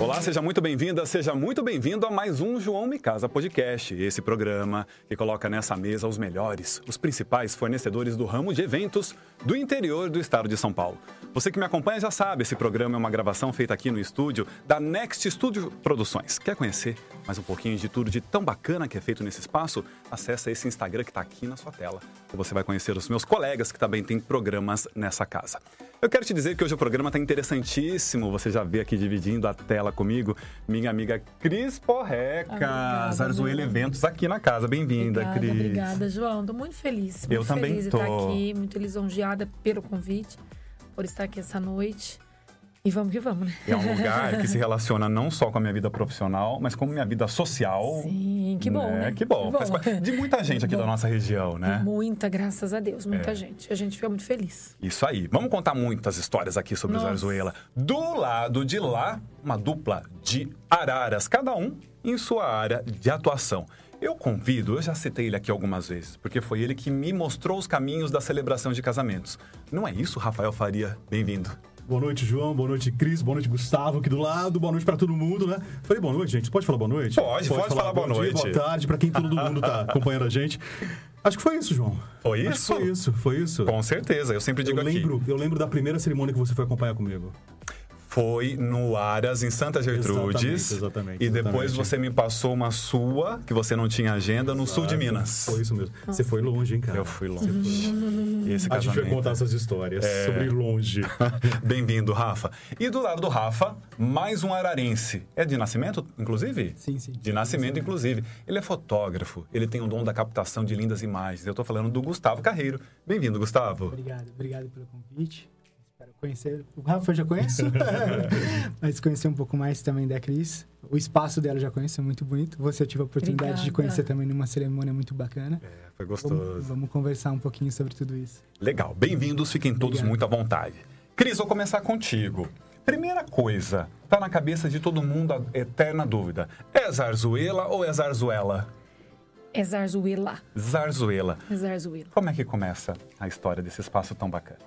Olá, seja muito bem-vinda, seja muito bem-vindo a mais um João Me Casa Podcast. Esse programa que coloca nessa mesa os melhores, os principais fornecedores do ramo de eventos do interior do estado de São Paulo. Você que me acompanha já sabe, esse programa é uma gravação feita aqui no estúdio da Next Studio Produções. Quer conhecer mais um pouquinho de tudo de tão bacana que é feito nesse espaço? Acesse esse Instagram que está aqui na sua tela. E você vai conhecer os meus colegas que também têm programas nessa casa. Eu quero te dizer que hoje o programa está interessantíssimo. Você já vê aqui dividindo a tela comigo minha amiga Cris Porreca, Zarzuela Eventos aqui na casa. Bem-vinda, Cris. Obrigada, João. Estou muito feliz. Muito Eu feliz também de tô. estar aqui, muito lisonjeada pelo convite, por estar aqui essa noite. E vamos que vamos, né? É um lugar que se relaciona não só com a minha vida profissional, mas com a minha vida social. Sim, que bom, né? Que bom. Faz parte de muita gente aqui Bom. da nossa região, né? Muita, graças a Deus, muita É. gente. A gente fica muito feliz. Isso aí. Vamos contar muitas histórias aqui sobre o Nossa. Zarzuela. Do lado de lá, uma dupla de araras, cada um em sua área de atuação. Eu convido, eu já citei ele aqui algumas vezes, porque foi ele que me mostrou os caminhos da celebração de casamentos. Não é isso, Rafael Faria? Bem-vindo. Boa noite, João. Boa noite, Cris. Boa noite, Gustavo, aqui do lado. Boa noite pra todo mundo, né? Falei boa noite, gente. Pode falar boa noite? Pode, pode falar boa bom dia, noite. boa tarde pra quem todo mundo tá acompanhando a gente. Acho que foi isso, João. Foi Acho isso? foi isso, foi isso. Com certeza, eu sempre eu digo aqui. lembro, eu lembro da primeira cerimônia que você foi acompanhar comigo. Foi no Aras, em Santa Gertrudes. Exatamente, exatamente, E depois exatamente. você me passou uma sua, que você não tinha agenda, no sul de? Minas. Foi isso mesmo. Você foi longe, hein, cara? Eu fui longe. Esse A gente vai casamento. contar essas histórias sobre ir longe. Bem-vindo, Rafa. E do lado do Rafa, mais um ararense. É de nascimento, inclusive? Sim, sim. De nascimento, inclusive. Ele é fotógrafo, ele tem o dom da captação de lindas imagens. Eu tô falando do Gustavo Carreiro. Bem-vindo, Gustavo. Obrigado, obrigado pelo convite. Conhecer. O Rafa eu já conheço, mas conhecer um pouco mais também da Cris. O espaço dela eu já conheço, é muito bonito. Você tive a oportunidade de Obrigada. conhecer também numa cerimônia muito bacana. É, foi Vamos, gostoso. vamos conversar um pouquinho sobre tudo isso. Legal, bem-vindos, fiquem todos Obrigado. muito à vontade. Cris, vou começar contigo. Primeira coisa, tá na cabeça de todo mundo a eterna dúvida. É Zarzuela ou é Zarzuela? É Zarzuela. Zarzuela. É Zarzuela. Como é que começa a história desse espaço tão bacana?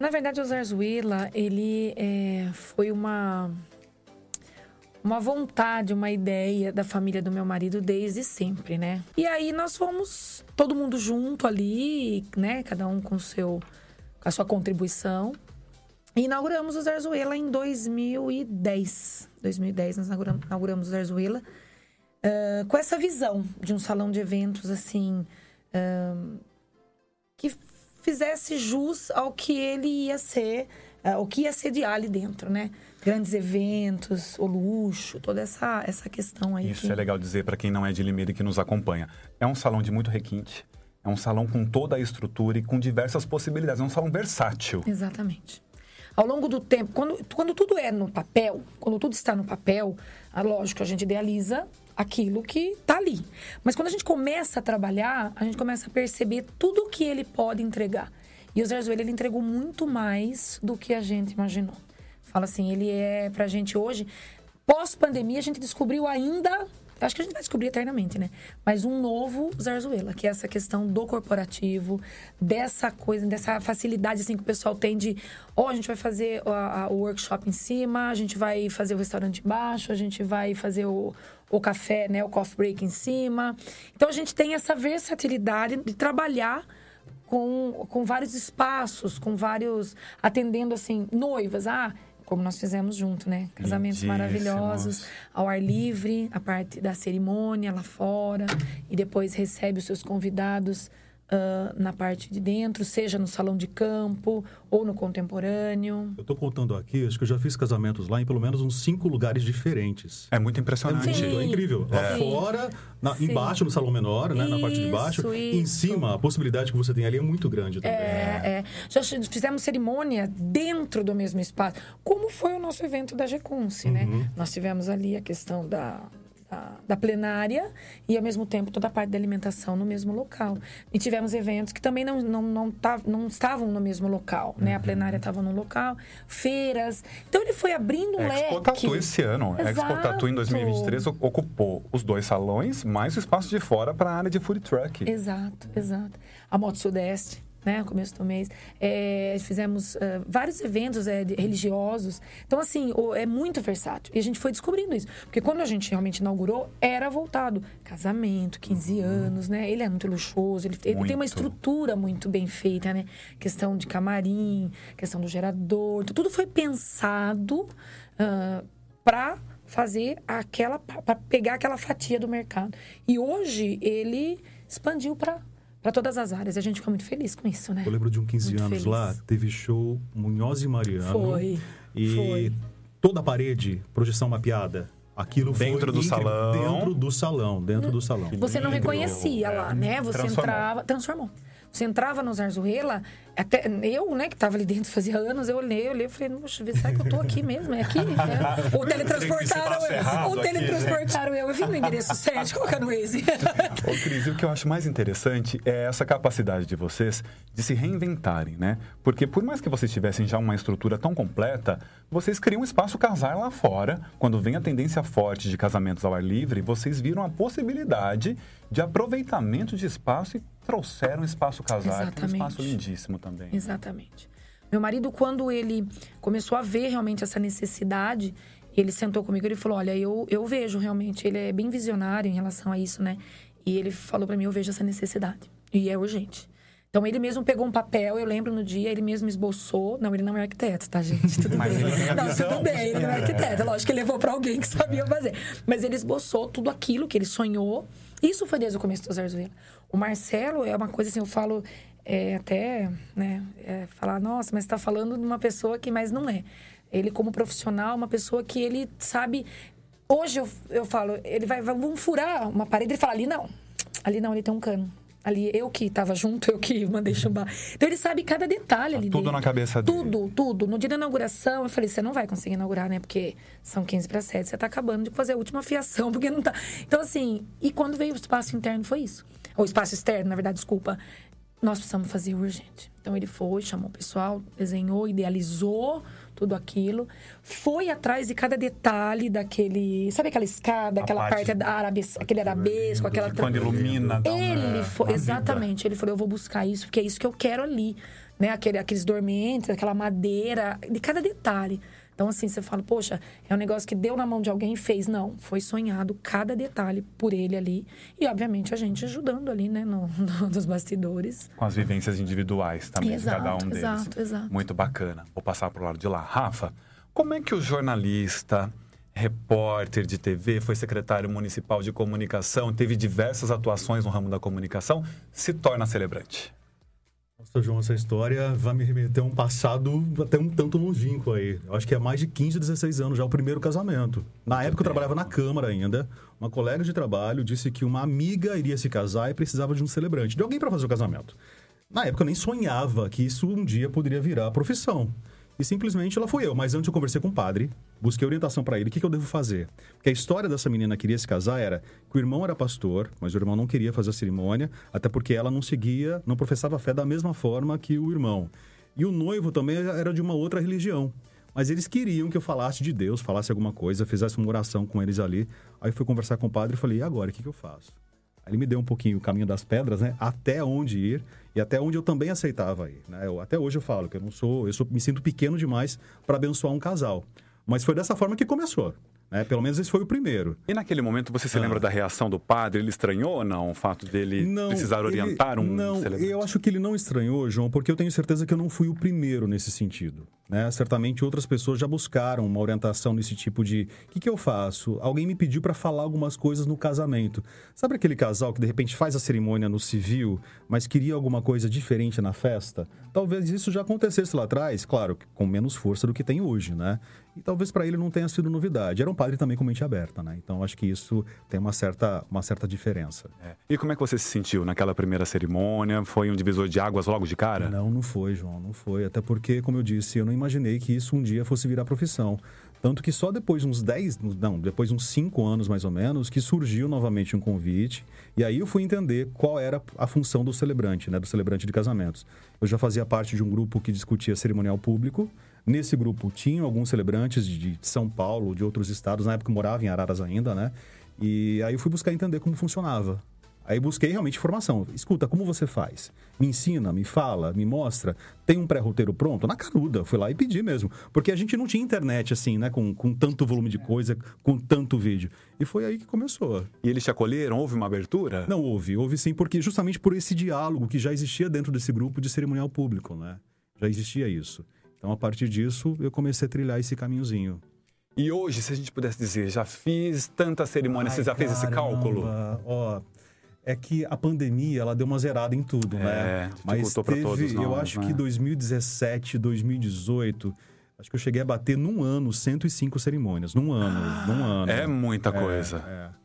Na verdade, o Zarzuela, ele é, foi uma uma vontade, uma ideia da família do meu marido desde sempre, né? E aí nós fomos todo mundo junto ali, né? Cada um com seu com a sua contribuição. E inauguramos o Zarzuela em 2010. 2010 nós inauguramos, o Zarzuela ah, com essa visão de um salão de eventos assim ah, que fizesse jus ao que ele ia ser, eh, o que ia sediar ali dentro, né? Grandes eventos, o luxo, toda essa, essa questão aí. Isso que... é legal dizer para quem não é de Limeira e que nos acompanha. É um salão de muito requinte. É um salão com toda a estrutura e com diversas possibilidades. É um salão versátil. Exatamente. Ao longo do tempo, quando, quando tudo é no papel, quando tudo está no papel, lógico, a gente idealiza aquilo que está ali. Mas quando a gente começa a trabalhar, a gente começa a perceber tudo o que ele pode entregar. E o Zarzuela, ele entregou muito mais do que a gente imaginou. Fala assim, ele é pra gente hoje, pós-pandemia, a gente descobriu ainda acho que a gente vai descobrir eternamente, né? Mas um novo Zarzuela, que é essa questão do corporativo, dessa coisa, dessa facilidade assim que o pessoal tem de, ó, a gente vai fazer a- a- o workshop em cima, a gente vai fazer o restaurante embaixo, a gente vai fazer o, o café, né, o coffee break em cima. Então a gente tem essa versatilidade de trabalhar com, com vários espaços, com vários. atendendo assim, noivas. Ah, como nós fizemos junto, né? Casamentos maravilhosos, ao ar livre, a parte da cerimônia lá fora, e depois recebe os seus convidados ah, na parte de dentro, seja no salão de campo ou no contemporâneo. Eu tô contando aqui, acho que eu já fiz casamentos lá em pelo menos uns cinco lugares diferentes. É muito É impressionante. muito, Sim. é incrível. Lá Sim. fora, na- embaixo, no salão menor, né? Na parte de baixo. Isso, Em isso. cima, a possibilidade que você tem ali é muito grande também. É, é. Já fizemos cerimônia dentro do mesmo espaço, como foi o nosso evento da Gecunce, né? Nós tivemos ali a questão da, da, da plenária e, ao mesmo tempo, toda a parte da alimentação no mesmo local. E tivemos eventos que também não, não, não, tav- não estavam no mesmo local, né? A plenária estava num local, feiras. Então, ele foi abrindo um leque. Expo Tatu esse ano. A Expo Tatu em 2023 o- ocupou os dois salões, mais o espaço de fora para a área de food truck. Exato, exato. A Moto Sudeste. Né? No começo do mês. É, fizemos uh, vários eventos é, religiosos. Então, assim, o, é muito versátil. E a gente foi descobrindo isso. Porque quando a gente realmente inaugurou, era voltado. Casamento, 15 uhum. anos, né? Ele é muito luxuoso, ele, ele, tem uma estrutura muito bem feita, né? Questão de camarim, questão do gerador. Então, tudo foi pensado uh, para fazer aquela. para pegar aquela fatia do mercado. E hoje ele expandiu para para todas as áreas. A gente fica muito feliz com isso, né? Eu lembro de um 15 muito anos feliz. lá, teve show Munhoz e Mariano. Foi. E foi. toda a parede, projeção mapeada. Aquilo dentro do incrível. salão. Dentro do salão, dentro do salão. Você não reconhecia lá, né? Você transformou. entrava, transformou. Você entrava no Zarzuela, até eu, né, que estava ali dentro fazia anos, eu olhei, eu olhei e falei, poxa, será que eu tô aqui mesmo? É aqui? É. Ou teletransportaram eu. Ou teletransportaram eu. Eu vim no endereço certo, colocar no Waze. Ô, Cris, o que eu acho mais interessante é essa capacidade de vocês de se reinventarem, né? Porque por mais que vocês tivessem já uma estrutura tão completa, vocês criam um espaço casar lá fora. Quando vem a tendência forte de casamentos ao ar livre, vocês viram a possibilidade de aproveitamento de espaço e trouxeram espaço casar, que é um espaço lindíssimo também. Né? Exatamente. Meu marido, quando ele começou a ver realmente essa necessidade, ele sentou comigo e falou: Olha, eu, eu vejo realmente, ele é bem visionário em relação a isso, né? E ele falou para mim: Eu vejo essa necessidade. E é urgente. Então ele mesmo pegou um papel, eu lembro no dia, ele mesmo esboçou. Não, ele não é arquiteto, tá, gente? Tudo Mas bem. Ele não, tudo bem, ele não é arquiteto. Lógico que ele levou para alguém que sabia fazer. Mas ele esboçou tudo aquilo que ele sonhou. Isso foi desde o começo do Zarzuela. O Marcelo é uma coisa assim, eu falo é, até, né, é, falar, nossa, mas está falando de uma pessoa que mais não é. Ele como profissional, uma pessoa que ele sabe. Hoje eu, eu falo, ele vai, vamos furar uma parede, ele fala ali não, ali não, ali tem um cano ali, eu que estava junto, eu que mandei chumbar. Então ele sabe cada detalhe ali. Tá tudo dele. na cabeça dele. Tudo, tudo. No dia da inauguração, eu falei: você não vai conseguir inaugurar, né? Porque são 15 para 7, você está acabando de fazer a última fiação, porque não tá. Então, assim, e quando veio o espaço interno, foi isso. Ou espaço externo, na verdade, desculpa. Nós precisamos fazer urgente. Então ele foi, chamou o pessoal, desenhou, idealizou tudo aquilo. Foi atrás de cada detalhe daquele. Sabe aquela escada, a aquela parte, parte arabes, aquele arabesco, aquela. Quando ilumina. Ele foi. Exatamente. Ele falou: eu vou buscar isso, porque é isso que eu quero ali. Né? Aquele, aqueles dormentes, aquela madeira, de cada detalhe. Então, assim, você fala, poxa, é um negócio que deu na mão de alguém e fez. Não, foi sonhado cada detalhe por ele ali. E, obviamente, a gente ajudando ali, né, no, no, nos bastidores. Com as vivências individuais também exato, de cada um deles. Exato, exato. Muito bacana. Vou passar para o lado de lá. Rafa, como é que o jornalista, repórter de TV, foi secretário municipal de comunicação, teve diversas atuações no ramo da comunicação, se torna celebrante? Nossa, João, essa história vai me remeter a um passado até um tanto longínquo aí. Eu acho que é mais de 15, 16 anos já o primeiro casamento. Na Muito época bem. eu trabalhava na Câmara ainda. Uma colega de trabalho disse que uma amiga iria se casar e precisava de um celebrante, de alguém para fazer o casamento. Na época eu nem sonhava que isso um dia poderia virar profissão. E simplesmente ela foi eu. Mas antes eu conversei com o padre, busquei orientação para ele. O que, que, eu devo fazer? Porque a história dessa menina que queria se casar era que o irmão era pastor, mas o irmão não queria fazer a cerimônia, até porque ela não seguia, não professava fé da mesma forma que o irmão. E o noivo também era de uma outra religião. Mas eles queriam que eu falasse de Deus, falasse alguma coisa, fizesse uma oração com eles ali. Aí fui conversar com o padre e falei: e agora, o que, que eu faço? Aí ele me deu um pouquinho o caminho das pedras, né? Até onde ir e até onde eu também aceitava ir. Né? Eu, até hoje eu falo que eu não sou, eu sou, me sinto pequeno demais para abençoar um casal. Mas foi dessa forma que começou. Né? Pelo menos esse foi o primeiro. E naquele momento você se ah. lembra da reação do padre? Ele estranhou ou não o fato dele não, precisar orientar ele, um Não, celebrante? eu acho que ele não estranhou, João, porque eu tenho certeza que eu não fui o primeiro nesse sentido. Né? Certamente outras pessoas já buscaram uma orientação nesse tipo de o que, que eu faço? Alguém me pediu para falar algumas coisas no casamento. Sabe aquele casal que de repente faz a cerimônia no civil, mas queria alguma coisa diferente na festa? Talvez isso já acontecesse lá atrás, claro, com menos força do que tem hoje, né? E talvez para ele não tenha sido novidade. Era um padre também com mente aberta, né? Então acho que isso tem uma certa, uma certa diferença. É. E como é que você se sentiu naquela primeira cerimônia? Foi um divisor de águas logo de cara? Não, não foi, João, não foi. Até porque, como eu disse, eu não imaginei que isso um dia fosse virar profissão. Tanto que só depois de uns 10, não, depois de uns 5 anos mais ou menos, que surgiu novamente um convite. E aí eu fui entender qual era a função do celebrante, né, do celebrante de casamentos. Eu já fazia parte de um grupo que discutia cerimonial público. Nesse grupo tinham alguns celebrantes de São Paulo, de outros estados, na época eu morava em Araras ainda, né? E aí eu fui buscar entender como funcionava. Aí busquei realmente informação. Escuta, como você faz? Me ensina, me fala, me mostra. Tem um pré-roteiro pronto? Na caruda. Fui lá e pedi mesmo. Porque a gente não tinha internet assim, né? Com, com tanto volume de coisa, com tanto vídeo. E foi aí que começou. E eles te acolheram? Houve uma abertura? Não houve. Houve sim, porque justamente por esse diálogo que já existia dentro desse grupo de cerimonial público, né? Já existia isso. Então, a partir disso, eu comecei a trilhar esse caminhozinho. E hoje, se a gente pudesse dizer, já fiz tanta cerimônia, Ai, você já fez esse caramba. cálculo? Ó, é que a pandemia, ela deu uma zerada em tudo, É, né? Mas teve, todos eu nós, acho né? que 2017, 2018, acho que eu cheguei a bater num ano 105 cerimônias. Num ano, num ano. É muita É, coisa. é.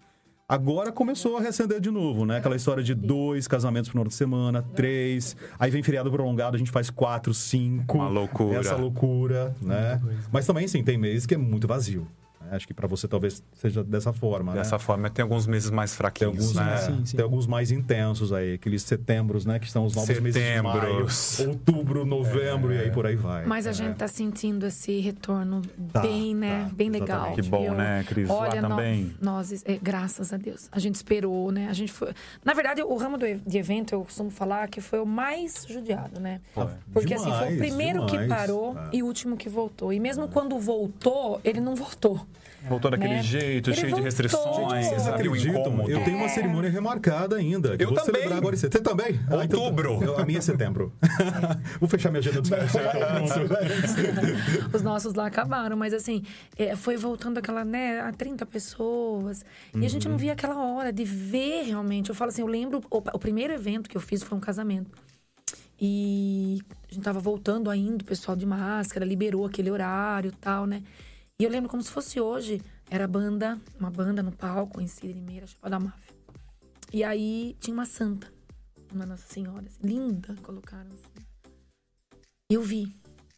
Agora começou a reacender de novo, né? Aquela história de dois casamentos por final de semana, três. Aí vem feriado prolongado, a gente faz quatro, cinco. Uma loucura. Essa loucura, né? Mas também, sim, tem mês que é muito vazio. Né? Acho que pra você talvez seja dessa forma, né? Dessa forma, tem alguns meses mais Tem fraquinhos, alguns, né? Sim, sim. tem alguns mais intensos aí, aqueles setembros, né? Que são os novos meses de maio, Setembros. outubro, novembro e aí por aí vai. Mas a gente tá sentindo esse retorno Tá, bem, né? tá, bem legal. exatamente. Que bom, né, Cris? Lá Olha, nó- também. nós, é, graças a Deus, a gente esperou, né? A gente foi. Na verdade, o ramo do, de evento, eu costumo falar que foi o mais judiado, né? Foi. Porque assim, foi o Demais, primeiro que demais. parou É. e o último que voltou. E mesmo quando voltou, ele não voltou. Voltou daquele Né? jeito, Ele cheio de voltou. restrições, Vocês acreditam? incômodo. Eu tenho uma É. cerimônia remarcada ainda. que Eu vou também. celebrar agora em setembro. Você também? Ah, então- Outubro. eu- a minha é setembro. vou fechar minha agenda dos férias. Os nossos lá acabaram, mas assim, é, foi voltando aquela, né, a 30 pessoas. E a gente não via aquela hora de ver realmente. Eu falo assim, eu lembro, o, o primeiro evento que eu fiz foi um casamento. E a gente tava voltando ainda, o pessoal de máscara, liberou aquele horário e tal, né? E eu lembro como se fosse hoje. Era banda, uma banda no palco em Cida Limeira, chamada Máfia. E aí tinha uma santa, uma Nossa Senhora, assim, linda, colocaram assim. E eu vi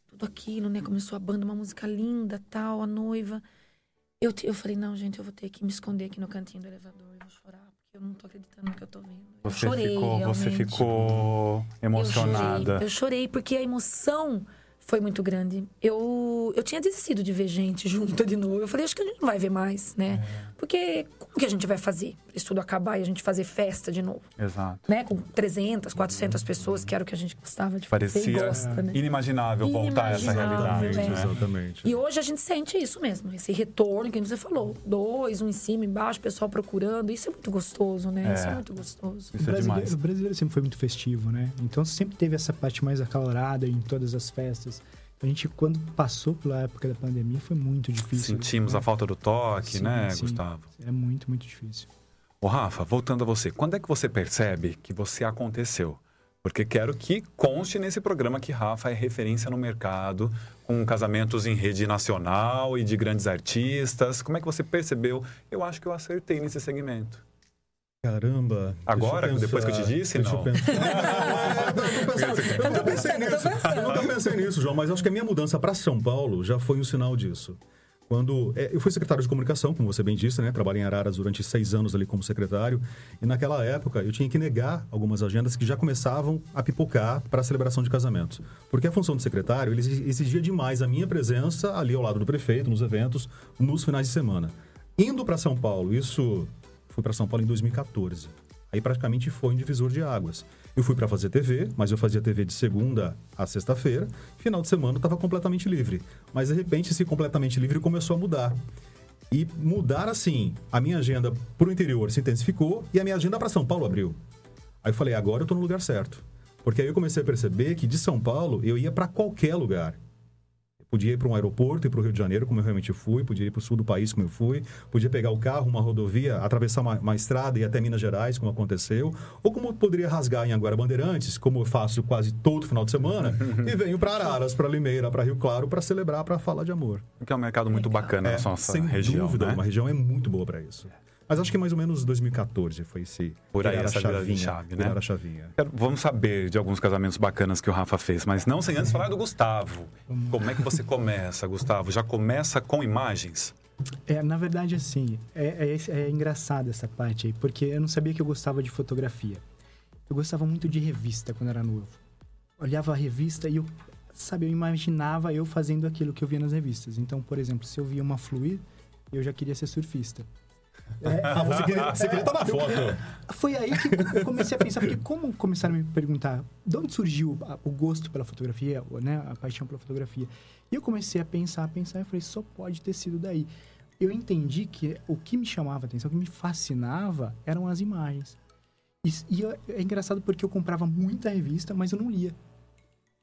tudo aquilo, né? Começou a banda, uma música linda, tal, a noiva. Eu, eu falei, não, gente, eu vou ter que me esconder aqui no cantinho do elevador, eu vou chorar, porque eu não tô acreditando no que eu tô vendo. Eu Você chorei, ficou, você ficou emocionada. Eu chorei, eu chorei porque a emoção foi muito grande. Eu, eu tinha desistido de ver gente junta de novo. Eu falei, acho que a gente não vai ver mais, né? É. Porque como que a gente vai fazer isso tudo acabar e a gente fazer festa de novo? Exato. Né? Com 300, 400 pessoas, que era o que a gente gostava de fazer e Parecia gosta, né? inimaginável voltar a essa realidade, é. né? Exatamente. E hoje a gente sente isso mesmo, esse retorno que você falou. Dois, um em cima, embaixo, o pessoal procurando. Isso é muito gostoso, né? Isso é É. muito gostoso. Isso o, é demais. brasileiro, o brasileiro sempre foi muito festivo, né? Então sempre teve essa parte mais acalorada em todas as festas. A gente, quando passou pela época da pandemia, foi muito difícil. Sentimos né? a falta do toque, Sim, né, sim. Gustavo? É muito, muito difícil. Ô, Rafa, voltando a você, quando é que você percebe que você aconteceu? Porque quero que conste nesse programa que Rafa é referência no mercado, com casamentos em rede nacional e de grandes artistas. Como é que você percebeu? Eu acho que eu acertei nesse segmento. Caramba. Agora, deixa depois que eu te disse, deixa não? eu pensar. eu eu nunca pensei nisso. Eu nunca pensei nisso, João, mas acho que a minha mudança para São Paulo já foi um sinal disso. Quando é, eu fui secretário de comunicação, como você bem disse, né? Trabalhei em Araras durante seis anos ali como secretário. E naquela época eu tinha que negar algumas agendas que já começavam a pipocar para a celebração de casamentos. Porque a função de secretário ele exigia demais a minha presença ali ao lado do prefeito, nos eventos, nos finais de semana. Indo para São Paulo, isso fui para São Paulo em 2014. Aí praticamente foi um divisor de águas. Eu fui para fazer TV, mas eu fazia TV de segunda a sexta-feira. Final de semana eu estava completamente livre. Mas de repente esse completamente livre começou a mudar. E mudar assim, a minha agenda para o interior se intensificou e a minha agenda para São Paulo abriu. Aí eu falei, agora eu estou no lugar certo. Porque aí eu comecei a perceber que de São Paulo eu ia para qualquer lugar. Podia ir para um aeroporto e para o Rio de Janeiro, como eu realmente fui. Podia ir para o sul do país, como eu fui. Podia pegar o carro, uma rodovia, atravessar uma, uma estrada e ir até Minas Gerais, como aconteceu. Ou como eu poderia rasgar em Agora Bandeirantes, como eu faço quase todo final de semana, e venho para Araras, para Limeira, para Rio Claro, para celebrar, para falar de amor. Que é um mercado muito bacana na nossa sem região, dúvida, né? uma região é muito boa para isso. Mas acho que mais ou menos 2014 foi esse. Por aí, essa chavinha, chave, né? virar a chavinha. Vamos saber de alguns casamentos bacanas que o Rafa fez, mas não sem antes falar do Gustavo. Como é que você começa, Gustavo? Já começa com imagens? É, na verdade, assim, é, é, é engraçado essa parte aí, porque eu não sabia que eu gostava de fotografia. Eu gostava muito de revista quando era novo. Olhava a revista e eu, sabe, eu imaginava eu fazendo aquilo que eu via nas revistas. Então, por exemplo, se eu via uma fluir, eu já queria ser surfista. Ah, você queria, você queria estar na foto. Foi aí que eu comecei a pensar, porque como começaram a me perguntar de onde surgiu o gosto pela fotografia, né, a paixão pela fotografia. E eu comecei a pensar, a pensar, e falei, só pode ter sido daí. Eu entendi que o que me chamava a atenção, o que me fascinava, eram as imagens. E, e é engraçado porque eu comprava muita revista, mas eu não lia.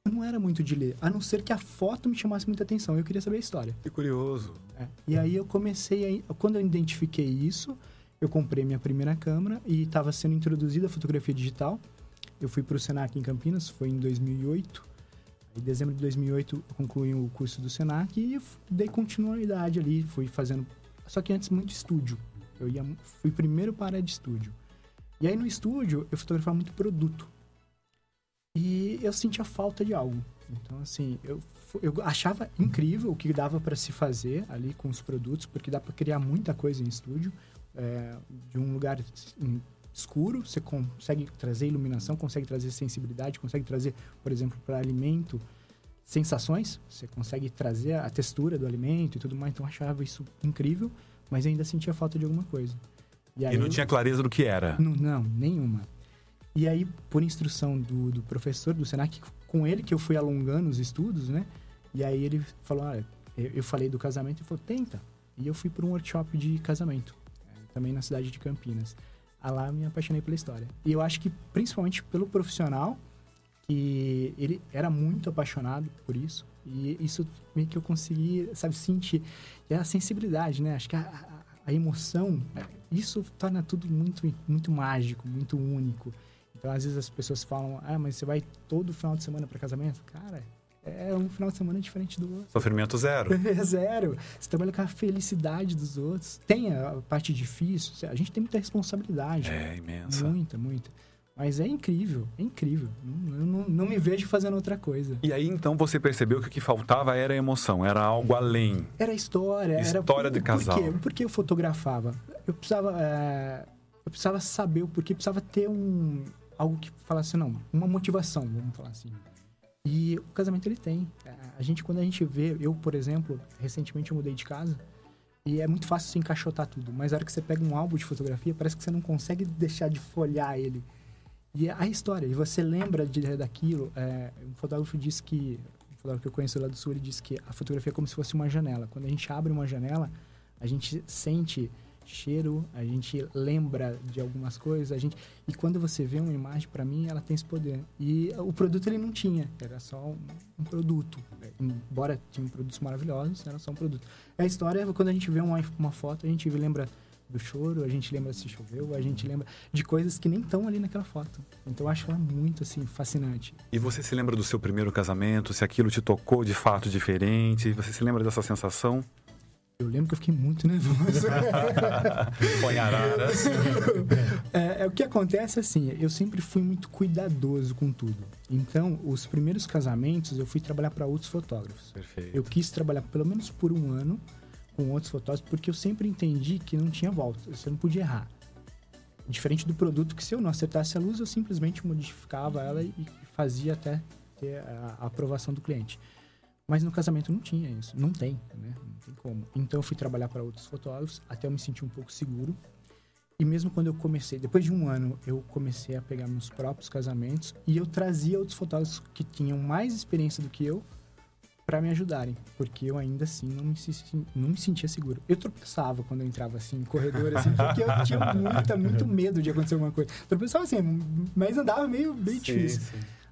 Eu não era muito de ler, a não ser que a foto me chamasse muita atenção. Eu queria saber a história. Que curioso. É. E aí eu comecei a... Quando eu identifiquei isso, eu comprei minha primeira câmera e estava sendo introduzida a fotografia digital. Eu fui para o Senac em Campinas, foi em 2008. Em dezembro de 2008 eu concluí o curso do Senac e dei continuidade ali, fui fazendo... Só que antes muito estúdio. Eu ia, fui primeiro para a de estúdio. E aí no estúdio eu fotografava muito produto. E eu sentia falta de algo. Então, assim, eu, eu achava incrível o que dava para se fazer ali com os produtos, porque dá para criar muita coisa em estúdio. é, de um lugar escuro, você consegue trazer iluminação, consegue trazer sensibilidade, consegue trazer, por exemplo, para alimento, sensações. Você consegue trazer a textura do alimento e tudo mais. Então, eu achava isso incrível, mas ainda sentia falta de alguma coisa. E aí não eu- tinha clareza do que era. não, não, nenhuma. E aí, por instrução do, do professor do Senac, com ele que eu fui alongando os estudos, né? E aí ele falou, olha, eu, falei do casamento e falou, tenta. E eu fui para um workshop de casamento, também na cidade de Campinas. Ah, lá me apaixonei pela história. E eu acho que principalmente pelo profissional, que ele era muito apaixonado por isso. E isso meio que eu consegui, sabe, sentir. E a sensibilidade, né? Acho que a, a- a emoção, isso torna tudo muito, muito mágico, muito único. Então, às vezes as pessoas falam, ah, mas você vai todo final de semana para casamento? Cara, é um final de semana diferente do outro. Sofrimento zero. É zero. Você trabalha com a felicidade dos outros. Tem a parte difícil, a gente tem muita responsabilidade. É imensa. Muita, muita. Mas é incrível, é incrível. Não- Eu não, não me vejo fazendo outra coisa. E aí então você percebeu que o que faltava era emoção, era algo além. Era história. era História de por casal. quê? Por que eu fotografava? Eu precisava, é, eu precisava saber o porquê, precisava ter um algo que falasse, não, uma motivação, vamos falar assim. E o casamento ele tem. É, A gente, quando a gente vê, eu, por exemplo, recentemente eu mudei de casa e é muito fácil se encaixotar tudo, mas a hora que você pega um álbum de fotografia, parece que você não consegue deixar de folhear ele. E é a história, e você lembra de, daquilo. É, um fotógrafo disse que, um fotógrafo que eu conheço lá do Sul, ele disse que a fotografia é como se fosse uma janela. Quando a gente abre uma janela, a gente sente cheiro, a gente lembra de algumas coisas, a gente e quando você vê uma imagem, para mim, ela tem esse poder. E o produto ele não tinha, era só um, um produto. Embora tinha produtos maravilhosos, era só um produto. A história, quando a gente vê uma, uma foto, a gente lembra do choro, a gente lembra se choveu, a gente lembra de coisas que nem estão ali naquela foto. Então eu acho ela muito assim fascinante. E você se lembra do seu primeiro casamento, se aquilo te tocou de fato diferente? Você se lembra dessa sensação? Eu lembro que eu fiquei muito nervoso. Põe araras. É, é, o que acontece assim, eu sempre fui muito cuidadoso com tudo. Então, os primeiros casamentos eu fui trabalhar para outros fotógrafos. Perfeito. Eu quis trabalhar pelo menos por um ano com outros fotógrafos, porque eu sempre entendi que não tinha volta, você não podia errar. Diferente do produto que se eu não acertasse a luz, eu simplesmente modificava ela e fazia até ter a a aprovação do cliente. Mas no casamento não tinha isso, não tem, né? Não tem como. Então eu fui trabalhar para outros fotógrafos até eu me sentir um pouco seguro. E mesmo quando eu comecei, depois de um ano, eu comecei a pegar meus próprios casamentos e eu trazia outros fotógrafos que tinham mais experiência do que eu para me ajudarem, porque eu ainda assim não me, não me sentia seguro. Eu tropeçava quando eu entrava assim em corredor, assim, porque eu tinha muita, muito medo de acontecer alguma coisa. Tropeçava assim, mas andava meio bem difícil.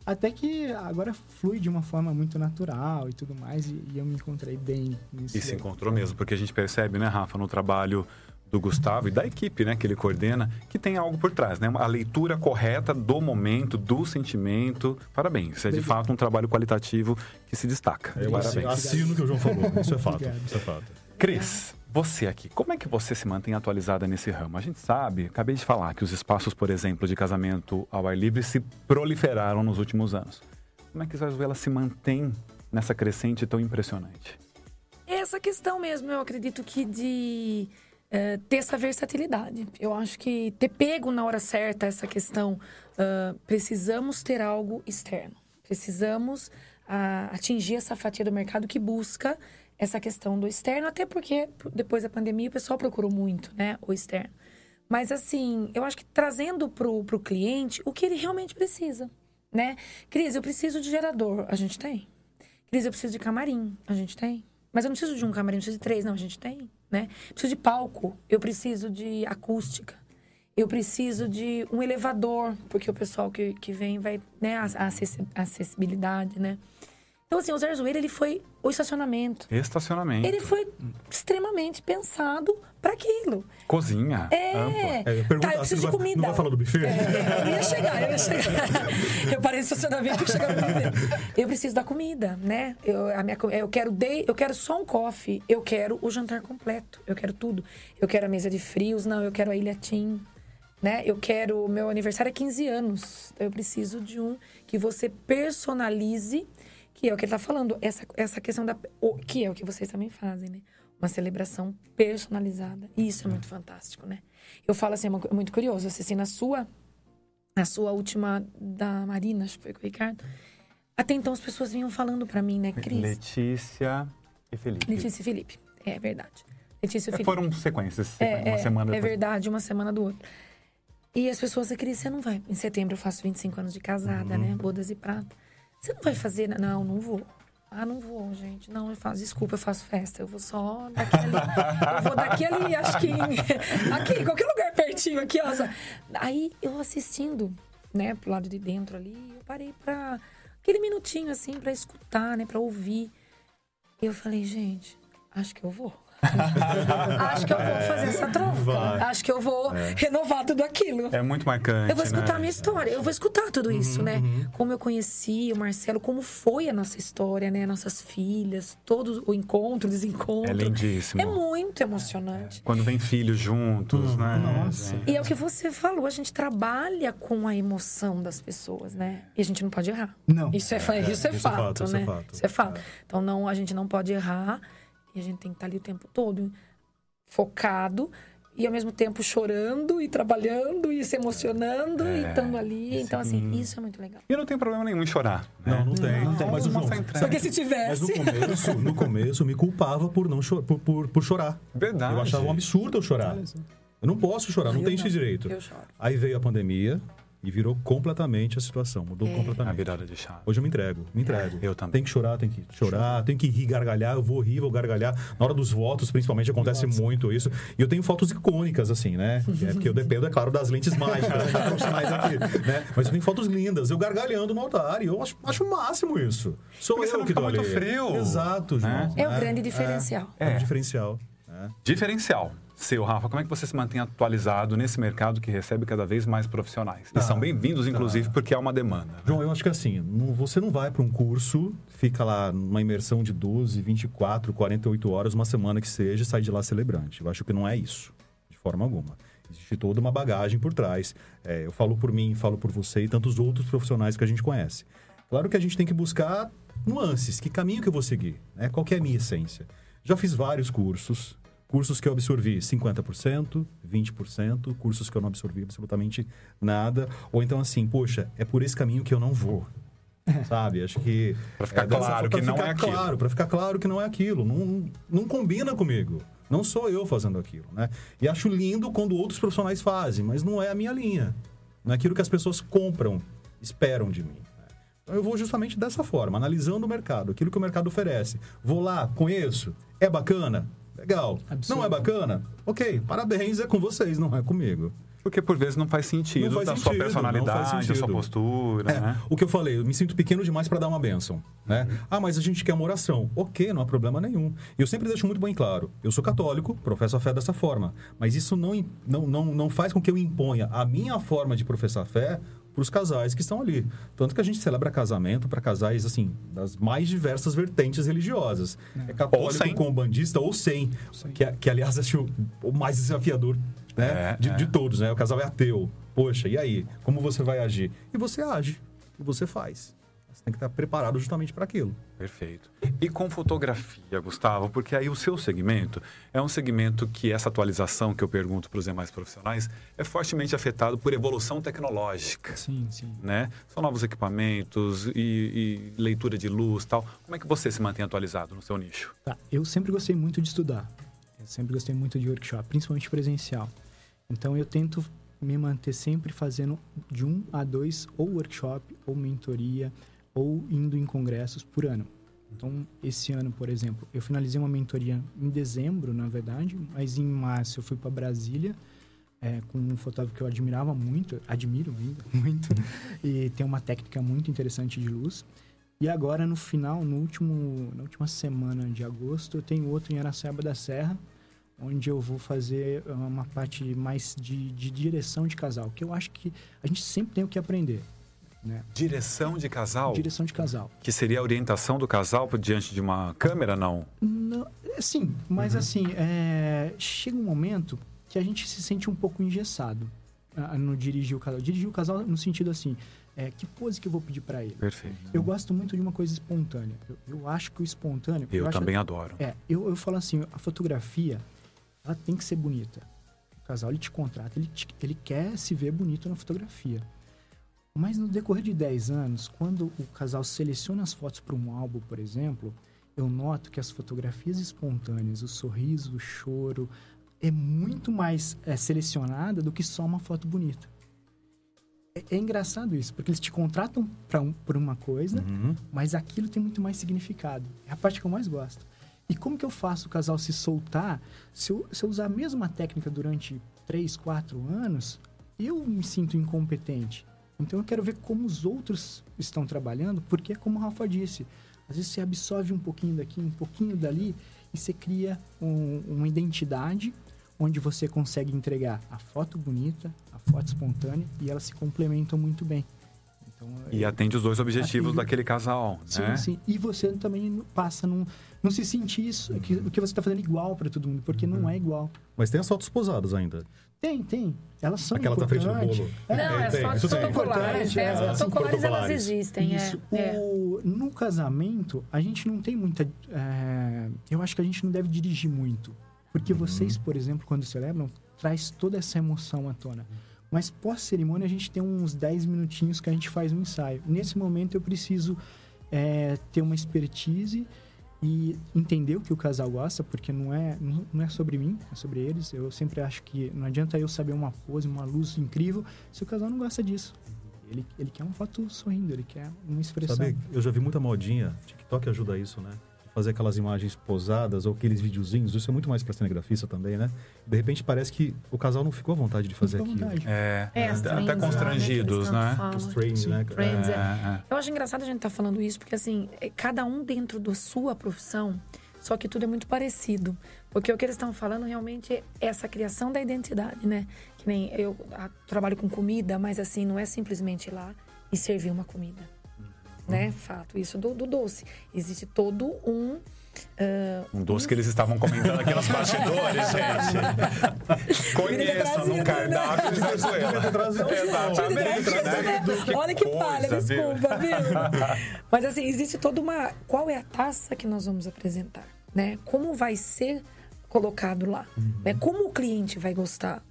Até que agora flui de uma forma muito natural e tudo mais, e, e eu me encontrei bem nisso. E se encontrou mesmo, porque a gente percebe, né, Rafa, no trabalho do Gustavo e da equipe, né, que ele coordena, que tem algo por trás, né? A leitura correta do momento, do sentimento. Parabéns, isso é de Obrigado. fato um trabalho qualitativo que se destaca. Eu Parabéns. assino o que o João falou. Isso é fato. Obrigado. Isso é fato. Cris, você aqui, como é que você se mantém atualizada nesse ramo? A gente sabe, acabei de falar, que os espaços, por exemplo, de casamento ao ar livre se proliferaram nos últimos anos. Como é que ela se mantém nessa crescente tão impressionante? Essa questão mesmo, eu acredito que de eh, ter essa versatilidade. Eu acho que ter pego na hora certa essa questão, ah, precisamos ter algo externo. Precisamos ah, atingir essa fatia do mercado que busca essa questão do externo, até porque depois da pandemia o pessoal procurou muito, né, o externo. Mas assim, eu acho que trazendo pro, pro cliente o que ele realmente precisa, né? Cris, eu preciso de gerador, a gente tem. Cris, eu preciso de camarim, a gente tem. Mas eu não preciso de um camarim, eu preciso de três, não, a gente tem, né? Eu preciso de palco, eu preciso de acústica, eu preciso de um elevador, porque o pessoal que, que vem vai, né, a, a acessibilidade, né? Então, assim, o Zé Zoeira, ele foi o estacionamento. Estacionamento. Ele foi extremamente pensado para aquilo. Cozinha. É. É, eu pergunto, tá, eu preciso de não vai, comida. Não vai falar do buffet? É, eu ia chegar, eu ia chegar. Eu parei no estacionamento e chegar no buffet. Eu preciso da comida, né? Eu, a minha, eu, quero de, eu quero só um coffee. Eu quero o jantar completo. Eu quero tudo. Eu quero a mesa de frios. Não, eu quero a ilha Tim. Né? Eu quero... Meu aniversário é 15 anos. Então, eu preciso de um que você personalize que é o que ele está falando, essa, essa questão da. O, que é o que vocês também fazem, né? Uma celebração personalizada. E isso é muito fantástico, né? Eu falo assim, é muito curioso. Assim, na sua. Na sua última da Marina, acho que foi com o Ricardo. Até então as pessoas vinham falando para mim, né, Cris? Letícia e Felipe. Letícia e Felipe. É verdade. Letícia e é, Felipe. Foram sequências, é, uma é, semana É depois. verdade, uma semana do outro. E as pessoas, Cris, você não vai. Em setembro eu faço 25 anos de casada, Uhum. né? Bodas e prata. Você não vai fazer. Não, não vou. Ah, não vou, gente. Não, eu faço. Desculpa, eu faço festa. Eu vou só daqui ali. eu vou daqui ali, acho que. Em, aqui, em qualquer lugar pertinho, aqui, ó. Aí eu assistindo, né, pro lado de dentro ali, eu parei pra. Aquele minutinho, assim, pra escutar, né, pra ouvir. E eu falei, gente, acho que eu vou. Acho que eu vou fazer essa troca. Vai. Acho que eu vou renovar tudo aquilo. É muito marcante. Eu vou escutar né? a minha história, eu vou escutar tudo isso, né? Como eu conheci o Marcelo, como foi a nossa história, né? Nossas filhas, todo o encontro, o desencontro. É lindíssimo. É muito emocionante. Quando vem filhos juntos, né? nossa. E é o que você falou, a gente trabalha com a emoção das pessoas, né? E a gente não pode errar. Não. Isso é, fa- isso é, isso é fato, fato, isso né? é fato. Isso é fato. Então não, a gente não pode errar e a gente tem que estar ali o tempo todo focado e ao mesmo tempo chorando e trabalhando e se emocionando e estando ali. Então, assim, isso é muito legal. E não tem problema nenhum em chorar. né? Não, não tem. Não tem. Mas o João, entrega. Porque se mas no tivesse. começo, no começo, me culpava por não cho- por, por, por chorar. Verdade. Eu achava um absurdo eu chorar. Eu não posso chorar, não Eu tenho não. esse direito. Eu choro. Aí veio a pandemia e virou completamente a situação, mudou É. A completamente. virada de chave. Hoje eu me entrego, me entrego. Eu também. Tem que chorar, tem que chorar, tem que rir, gargalhar. Eu vou rir, vou gargalhar. Na hora dos votos, principalmente, acontece muito isso. E eu tenho fotos icônicas, assim, né? É porque eu dependo, é claro, das lentes mágicas, né? profissionais aqui, né? Mas eu tenho fotos lindas, eu gargalhando no altar. E eu acho, acho o máximo isso. Sou Porque eu você não que tô muito frio, Exato, João. né? É o né? grande diferencial. É, é É. o diferencial. né? Diferencial. Seu, Rafa, como é que você se mantém atualizado nesse mercado que recebe cada vez mais profissionais? E Tá, são bem-vindos, inclusive, porque há uma demanda. João, eu acho que assim, não- você não vai para um curso, fica lá numa imersão de 12, 24, 48 horas, uma semana que seja, e sai de lá celebrante. Eu acho que não é isso, de forma alguma. Existe toda uma bagagem por trás. É, eu falo por mim, falo por você e tantos outros profissionais que a gente conhece. Claro que a gente tem que buscar nuances, que caminho que eu vou seguir, né? qual é a minha essência. Já fiz vários cursos, cursos que eu absorvi 50%, 20%, cursos que eu não absorvi absolutamente nada. Ou então assim, poxa, é por esse caminho que eu não vou. Sabe? Acho que. Pra ficar dessa claro forma, que pra não ficar é aquilo. Claro, para ficar claro que não é aquilo. Não, não combina comigo. Não sou eu fazendo aquilo, né? E acho lindo quando outros profissionais fazem, mas não é a minha linha. Não é aquilo que as pessoas compram, esperam de mim. né? Então eu vou justamente dessa forma, analisando o mercado, aquilo que o mercado oferece. Vou lá, conheço, é bacana? Legal. Absurdo. Não é bacana? Ok, parabéns, é com vocês, não é comigo. Porque por vezes não faz sentido Não faz da sentido, sua personalidade, da sua postura, É, né? o que eu falei, eu me sinto pequeno demais para dar uma benção, né? Ah, mas a gente quer uma oração. Ok, não há problema nenhum. E eu sempre deixo muito bem claro, eu sou católico, professo a fé dessa forma, mas isso não, não, não, não faz com que eu imponha a minha forma de professar a fé para os casais que estão ali. Tanto que a gente celebra casamento para casais, assim, das mais diversas vertentes religiosas. É, católico sem. com bandista ou sem, que, que aliás acho o mais desafiador né? É, de, é. de todos, né? O casal é ateu. Poxa, e aí? Como você vai agir? E você age. E você faz. Você tem que estar preparado justamente para aquilo. Perfeito. E com fotografia, Gustavo, porque aí o seu segmento é um segmento que essa atualização que eu pergunto para os demais profissionais é fortemente afetado por evolução tecnológica. Sim, sim. Né? São novos equipamentos e, e leitura de luz tal. Como é que você se mantém atualizado no seu nicho? Tá. Eu sempre gostei muito de estudar. Eu sempre gostei muito de workshop, principalmente presencial. Então eu tento me manter sempre fazendo de um a dois ou workshop ou mentoria ou indo em congressos por ano. Então, esse ano, por exemplo, eu finalizei uma mentoria em dezembro, na verdade, mas em março eu fui para Brasília é, com um fotógrafo que eu admirava muito, admiro ainda muito, e tem uma técnica muito interessante de luz. E agora, no final, no último, na última semana de agosto, eu tenho outro em Araceba da Serra, onde eu vou fazer uma parte mais de, de direção de casal, que eu acho que a gente sempre tem o que aprender. Né? Direção de casal? Direção de casal. Que seria a orientação do casal diante de uma câmera, não? não sim, mas uhum. assim, é, chega um momento que a gente se sente um pouco engessado a, no dirigir o casal. Dirigir o casal no sentido assim, é, que pose que eu vou pedir para ele? Perfeito. Eu gosto muito de uma coisa espontânea. Eu, eu acho que o espontâneo... Eu, eu também acho, adoro. É, eu, eu falo assim, a fotografia, ela tem que ser bonita. O casal, ele te contrata, ele, te, ele quer se ver bonito na fotografia. Mas no decorrer de 10 anos, quando o casal seleciona as fotos para um álbum, por exemplo, eu noto que as fotografias espontâneas, o sorriso, o choro, é muito mais é, selecionada do que só uma foto bonita. É, é engraçado isso, porque eles te contratam pra um, por uma coisa, uhum. mas aquilo tem muito mais significado. É a parte que eu mais gosto. E como que eu faço o casal se soltar se eu, se eu usar a mesma técnica durante 3, 4 anos? Eu me sinto incompetente. Então eu quero ver como os outros estão trabalhando, porque é como o Rafa disse, às vezes você absorve um pouquinho daqui, um pouquinho dali, e você cria um, uma identidade onde você consegue entregar a foto bonita, a foto espontânea, e elas se complementam muito bem. Então, e atende os dois objetivos atende... daquele casal, né? Sim, sim. E você também passa num... Não se sentir isso, que, que você está fazendo igual para todo mundo, porque não é igual. Mas tem as fotos posadas ainda. Tem, tem. Elas são Aquela tá frente do bolo. É, não, é, as fotos protocolares. É, as protocolares, elas existem. Isso. É, o, no casamento, a gente não tem muita... É, eu acho que a gente não deve dirigir muito. Porque uhum. vocês, por exemplo, quando celebram, traz toda essa emoção à tona. Mas pós-cerimônia, a gente tem uns 10 minutinhos que a gente faz um ensaio. Nesse momento, eu preciso é, ter uma expertise e entender o que o casal gosta, porque não é, não é sobre mim, é sobre eles. Eu sempre acho que não adianta eu saber uma pose, uma luz incrível, se o casal não gosta disso. Ele, ele quer uma foto sorrindo, ele quer uma expressão. Sabe, eu já vi muita modinha, TikTok ajuda isso, né? Fazer aquelas imagens posadas ou aqueles videozinhos, isso é muito mais para cinegrafista também, né? De repente parece que o casal não ficou à vontade de fazer aquilo. É, é, é até constrangidos, né? Os trends, né? Friends, é. É, é. Eu acho engraçado a gente estar tá falando isso, porque assim, é, cada um dentro da sua profissão, só que tudo é muito parecido. Porque o que eles estão falando realmente é essa criação da identidade, né? Que nem eu trabalho com comida, mas assim, não é simplesmente ir lá e servir uma comida né? Fato. Isso do, do doce. Existe todo um. Uh, um doce que eles estavam comentando aqui nos bastidores, gente. Conheçam no cardápio de Venezuela. Exatamente. Né? Olha que falha, desculpa, viu? Mas assim, existe toda uma. Qual é a taça que nós vamos apresentar? Né? Como vai ser colocado lá? Uhum. Né? Como o cliente vai gostar?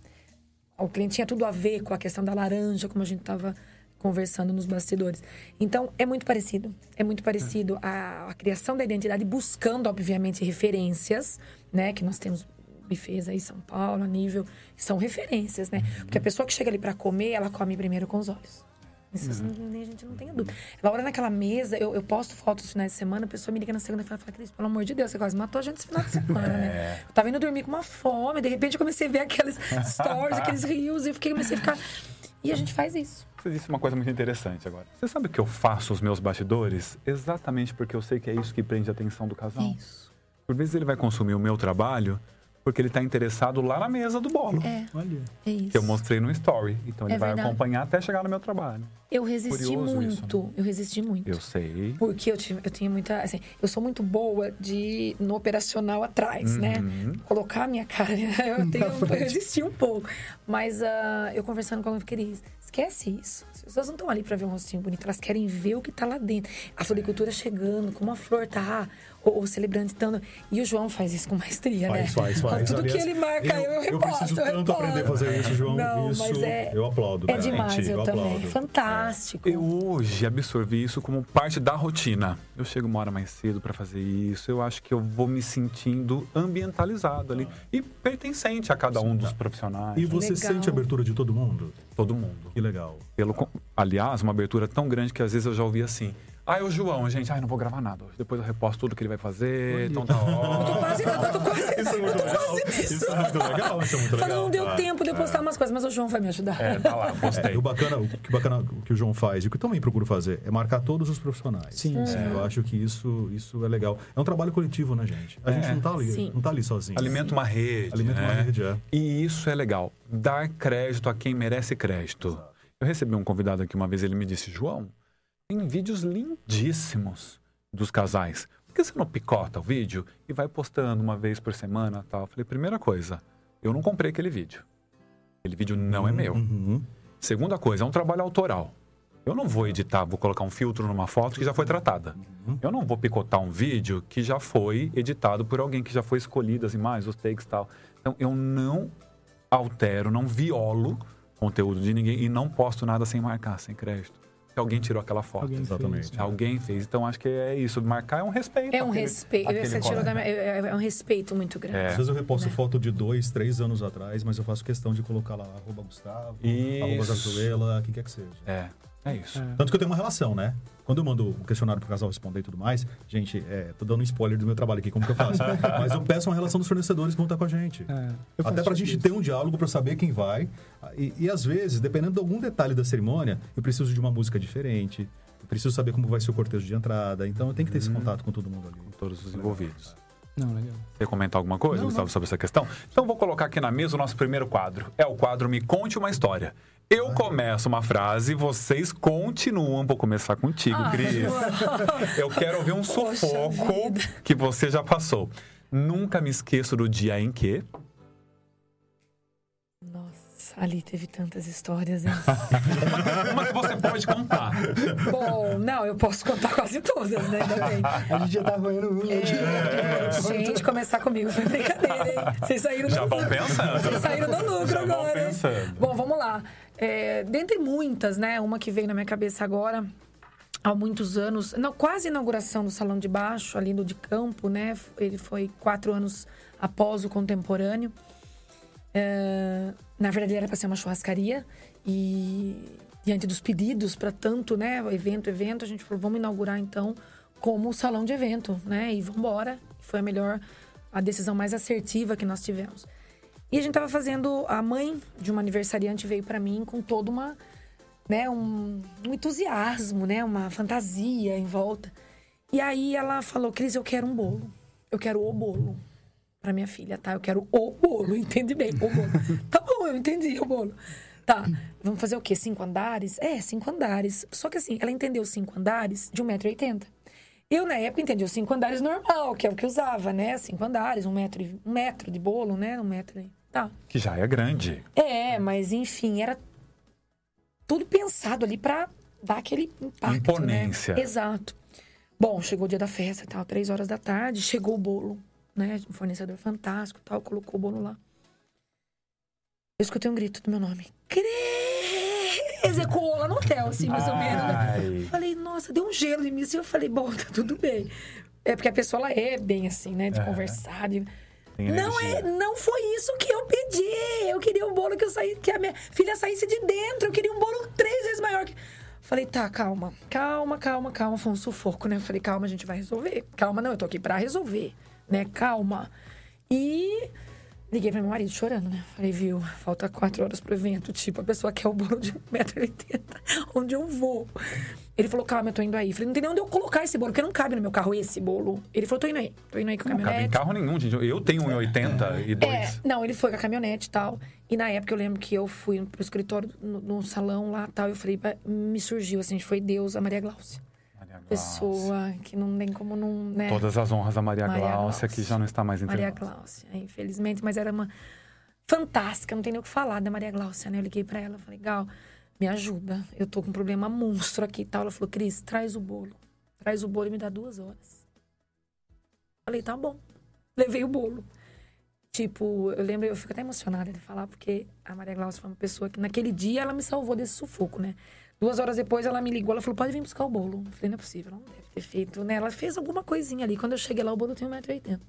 O cliente tinha tudo a ver com a questão da laranja, como a gente estava conversando nos bastidores. Então, é muito parecido. É muito parecido a, a criação da identidade, buscando, obviamente, referências, né? Que nós temos bufês aí em São Paulo, a nível. São referências, né? Uhum. Porque a pessoa que chega ali para comer, ela come primeiro com os olhos. Isso uhum. a gente não tem dúvida. Olha naquela mesa, eu, eu posto fotos nos finais de semana, a pessoa me liga na segunda-feira e fala, Cris, pelo amor de Deus, você quase matou a gente esse final de semana, né? é. Eu tava indo dormir com uma fome, de repente eu comecei a ver aqueles stories, aqueles rios, e eu fiquei, comecei a ficar. E a gente faz isso. Você disse uma coisa muito interessante agora. Você sabe o que eu faço os meus bastidores? Exatamente porque eu sei que é isso que prende a atenção do casal. Isso. Por vezes ele vai consumir o meu trabalho porque ele está interessado lá na mesa do bolo. É, Olha. é isso. Que eu mostrei no story. Então ele É vai verdade. acompanhar até chegar no meu trabalho. Eu resisti Curioso muito. isso, né? Eu resisti muito. Eu sei. Porque eu, tive, eu tinha muita. Assim, eu sou muito boa de no operacional atrás, né? Uhum. Colocar a minha cara. Eu, tenho, eu resisti um pouco. Mas ah, eu conversando com a minha Cris, esquece isso. As pessoas não estão ali para ver um rostinho bonito, elas querem ver o que tá lá dentro. A floricultura chegando, como a flor tá, o, o celebrante estando. E o João faz isso com maestria, né? Faz, faz, faz. Tudo que Aliás, ele marca, eu, eu Eu reposto. preciso eu tanto reposto. aprender a fazer isso, João. Não, isso mas é, eu aplaudo. é né? demais, Gente, eu, também. aplaudo. Fantástico. Eu hoje absorvi isso como parte da rotina. Eu chego uma hora mais cedo para fazer isso. Eu acho que eu vou me sentindo ambientalizado ali e pertencente a cada um dos profissionais. E você Legal. sente a abertura de todo mundo? todo mundo. Que legal. Pelo, aliás, uma abertura tão grande que às vezes eu já ouvi assim. Ah, é o João, gente. Ai, não vou gravar nada. Depois eu reposto tudo que ele vai fazer. Então tá Eu tô ótimo. quase, eu tô quase, Isso é muito eu legal. Isso é muito legal. Isso é muito Falando, legal. não deu Ah, tempo de eu postar umas coisas, mas o João vai me ajudar. É, tá lá, É, postei. e o bacana, o que bacana o que o João faz e o que eu também procuro fazer é marcar todos os profissionais. Sim, sim. É, eu acho que isso, isso é legal. É um trabalho coletivo, né, gente? A gente É. não tá ali, Sim. não tá ali sozinho. Alimenta uma rede. Alimenta uma né? rede, é. E isso é legal. Dar crédito a quem merece crédito. Eu recebi um convidado aqui uma vez, ele me disse, João, tem vídeos lindíssimos dos casais. Por que você não picota o vídeo e vai postando uma vez por semana tal? Eu falei, primeira coisa, eu não comprei aquele vídeo. Aquele vídeo não é meu. Uhum. Segunda coisa, é um trabalho autoral. Eu não vou editar, vou colocar um filtro numa foto que já foi tratada. Eu não vou picotar um vídeo que já foi editado por alguém que já foi escolhido as imagens, os takes e tal. Então eu não altero, não violo conteúdo de ninguém e não posto nada sem marcar, sem crédito. Se alguém tirou aquela foto. Alguém Exatamente. fez. Se alguém fez. Então acho que é isso. Marcar é um respeito. É um respeito. àquele Você tirou da minha, é, é um respeito muito grande. É. Às vezes eu reposto Né? foto de dois, três anos atrás, mas eu faço questão de colocar lá arroba Gustavo, Isso. arroba Zarzuela, quem quer que seja. É, é isso. É. Tanto que eu tenho uma relação, né? Quando eu mando o questionário pro casal responder e tudo mais, gente, é, tô dando um spoiler do meu trabalho aqui, como que eu faço? Mas eu peço uma relação dos fornecedores que vão estar com a gente. É, Até pra gente isso. ter um diálogo pra saber quem vai. E, e às vezes, dependendo de algum detalhe da cerimônia, eu preciso de uma música diferente. Eu preciso saber como vai ser o cortejo de entrada. Então eu tenho que ter esse Hum. contato com todo mundo ali. Com todos os envolvidos. Não, legal. Quer comentar alguma coisa, Não, Gustavo, não. sobre essa questão? Então vou colocar aqui na mesa o nosso primeiro quadro. É o quadro Me Conte uma História. Eu começo uma frase, vocês continuam. Vou começar contigo, Ah, Cris. Eu quero ouvir um Poxa sufoco vida. que você já passou. Nunca me esqueço do dia em que. Nossa, ali teve tantas histórias, hein? Uma que você pode contar. Bom, não, eu posso contar quase todas, né? Ainda bem. A gente já tá roendo um. É, gente, começar comigo foi brincadeira, hein? Vocês saíram Já no vão lucro. pensando. Vocês saíram no lucro Já vão agora. hein? pensando. Bom, vamos lá. É, dentre muitas, né? Uma que veio na minha cabeça agora, há muitos anos, não, quase inauguração do Salão de Baixo, ali no de campo, né? Ele foi quatro anos após o contemporâneo. É, na verdade, era para ser uma churrascaria e diante dos pedidos para tanto, né, evento, evento, a gente falou, vamos inaugurar então como salão de evento, né? E vamos embora. Foi a melhor, a decisão mais assertiva que nós tivemos. E a gente tava fazendo, a mãe de uma aniversariante veio para mim com toda uma, né, um, um entusiasmo, né, uma fantasia em volta. E aí ela falou, Cris, eu quero um bolo. Eu quero o bolo para minha filha, tá? Eu quero o bolo, entende bem, o bolo. tá bom, eu entendi o bolo. Tá, vamos fazer o quê? Cinco andares? É, cinco andares. Só que assim, ela entendeu cinco andares de 1,80m. Eu, na época, entendi os cinco andares normal, que é o que usava, né? Cinco andares, um metro, um metro de bolo, né? Um metro. Tá. Que já é grande. É, mas enfim, era tudo pensado ali pra dar aquele impacto, Imponência. né? Exato. Bom, chegou o dia da festa e tal, três horas da tarde, chegou o bolo, né? Um fornecedor fantástico e tal, colocou o bolo lá. Eu escutei um grito do meu nome. Cris! Ecoou lá no hotel, assim, mais ou menos. né? Falei, nossa, deu um gelo em mim. Assim, eu falei, bom, tá tudo bem. É porque a pessoa, ela é bem assim, né? De É. conversar, de... Não, é, não foi isso que eu pedi. Eu queria um bolo que eu saí, que a minha filha saísse de dentro. Eu queria um bolo três vezes maior que. Falei, tá, calma, calma, calma, calma. Foi um sufoco, né? Falei, calma, a gente vai resolver. Calma, não, eu tô aqui pra resolver, né? Calma. E Liguei pro meu marido chorando, né? Falei, viu, falta quatro horas pro evento. Tipo, a pessoa quer o bolo de 1,80m. Onde eu vou? Ele falou, calma, eu tô indo aí. Falei, não tem nem onde eu colocar esse bolo, porque não cabe no meu carro esse bolo. Ele falou, tô indo aí. Tô indo aí com a Não cabe em caminhonete. carro nenhum, gente. Eu tenho 1,80 e É, dois. não, ele foi com a caminhonete e tal. E na época eu lembro que eu fui pro escritório, no, no salão lá tal. Eu falei, "Ba- me surgiu, assim, foi Deus, a Maria Gláucia. Pessoa que não tem como não, né? Todas as honras a Maria, Maria Gláucia, que já não está mais entre Maria nós. Gláucia, é, infelizmente, mas era uma fantástica, não tem nem o que falar da Maria Gláucia, né? Eu liguei pra ela, falei, Gal, me ajuda, eu tô com um problema monstro aqui e tal. Ela falou, Cris, traz o bolo. Traz o bolo e me dá duas horas. Falei, tá bom. Levei o bolo. Tipo, eu lembro, eu fico até emocionada de falar, porque a Maria Gláucia foi uma pessoa que naquele dia ela me salvou desse sufoco, né? Duas horas depois ela me ligou, ela falou, pode vir buscar o bolo. Eu falei, não é possível, ela não deve ter feito, né? Ela fez alguma coisinha ali. Quando eu cheguei lá, o bolo tinha 1,80m.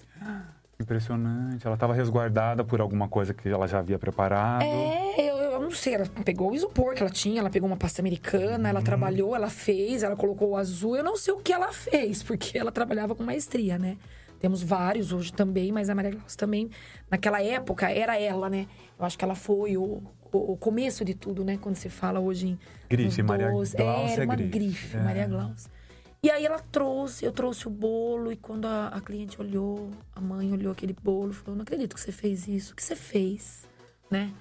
Impressionante. Ela estava resguardada por alguma coisa que ela já havia preparado. É, eu, eu não sei, ela pegou o isopor que ela tinha, ela pegou uma pasta americana, ela trabalhou, ela fez, ela colocou o azul. Eu não sei o que ela fez, porque ela trabalhava com maestria, né? Temos vários hoje também, mas a Maria Glaucia também, naquela época, era ela, né? Eu acho que ela foi o, o, o começo de tudo, né? Quando se fala hoje em. Grife, Maria. Glaucia Era uma Grife. grife, É. Maria Glaucia. E aí ela trouxe, eu trouxe o bolo, e quando a, a cliente olhou, a mãe olhou aquele bolo, falou: Não acredito que você fez isso. O que você fez? Né?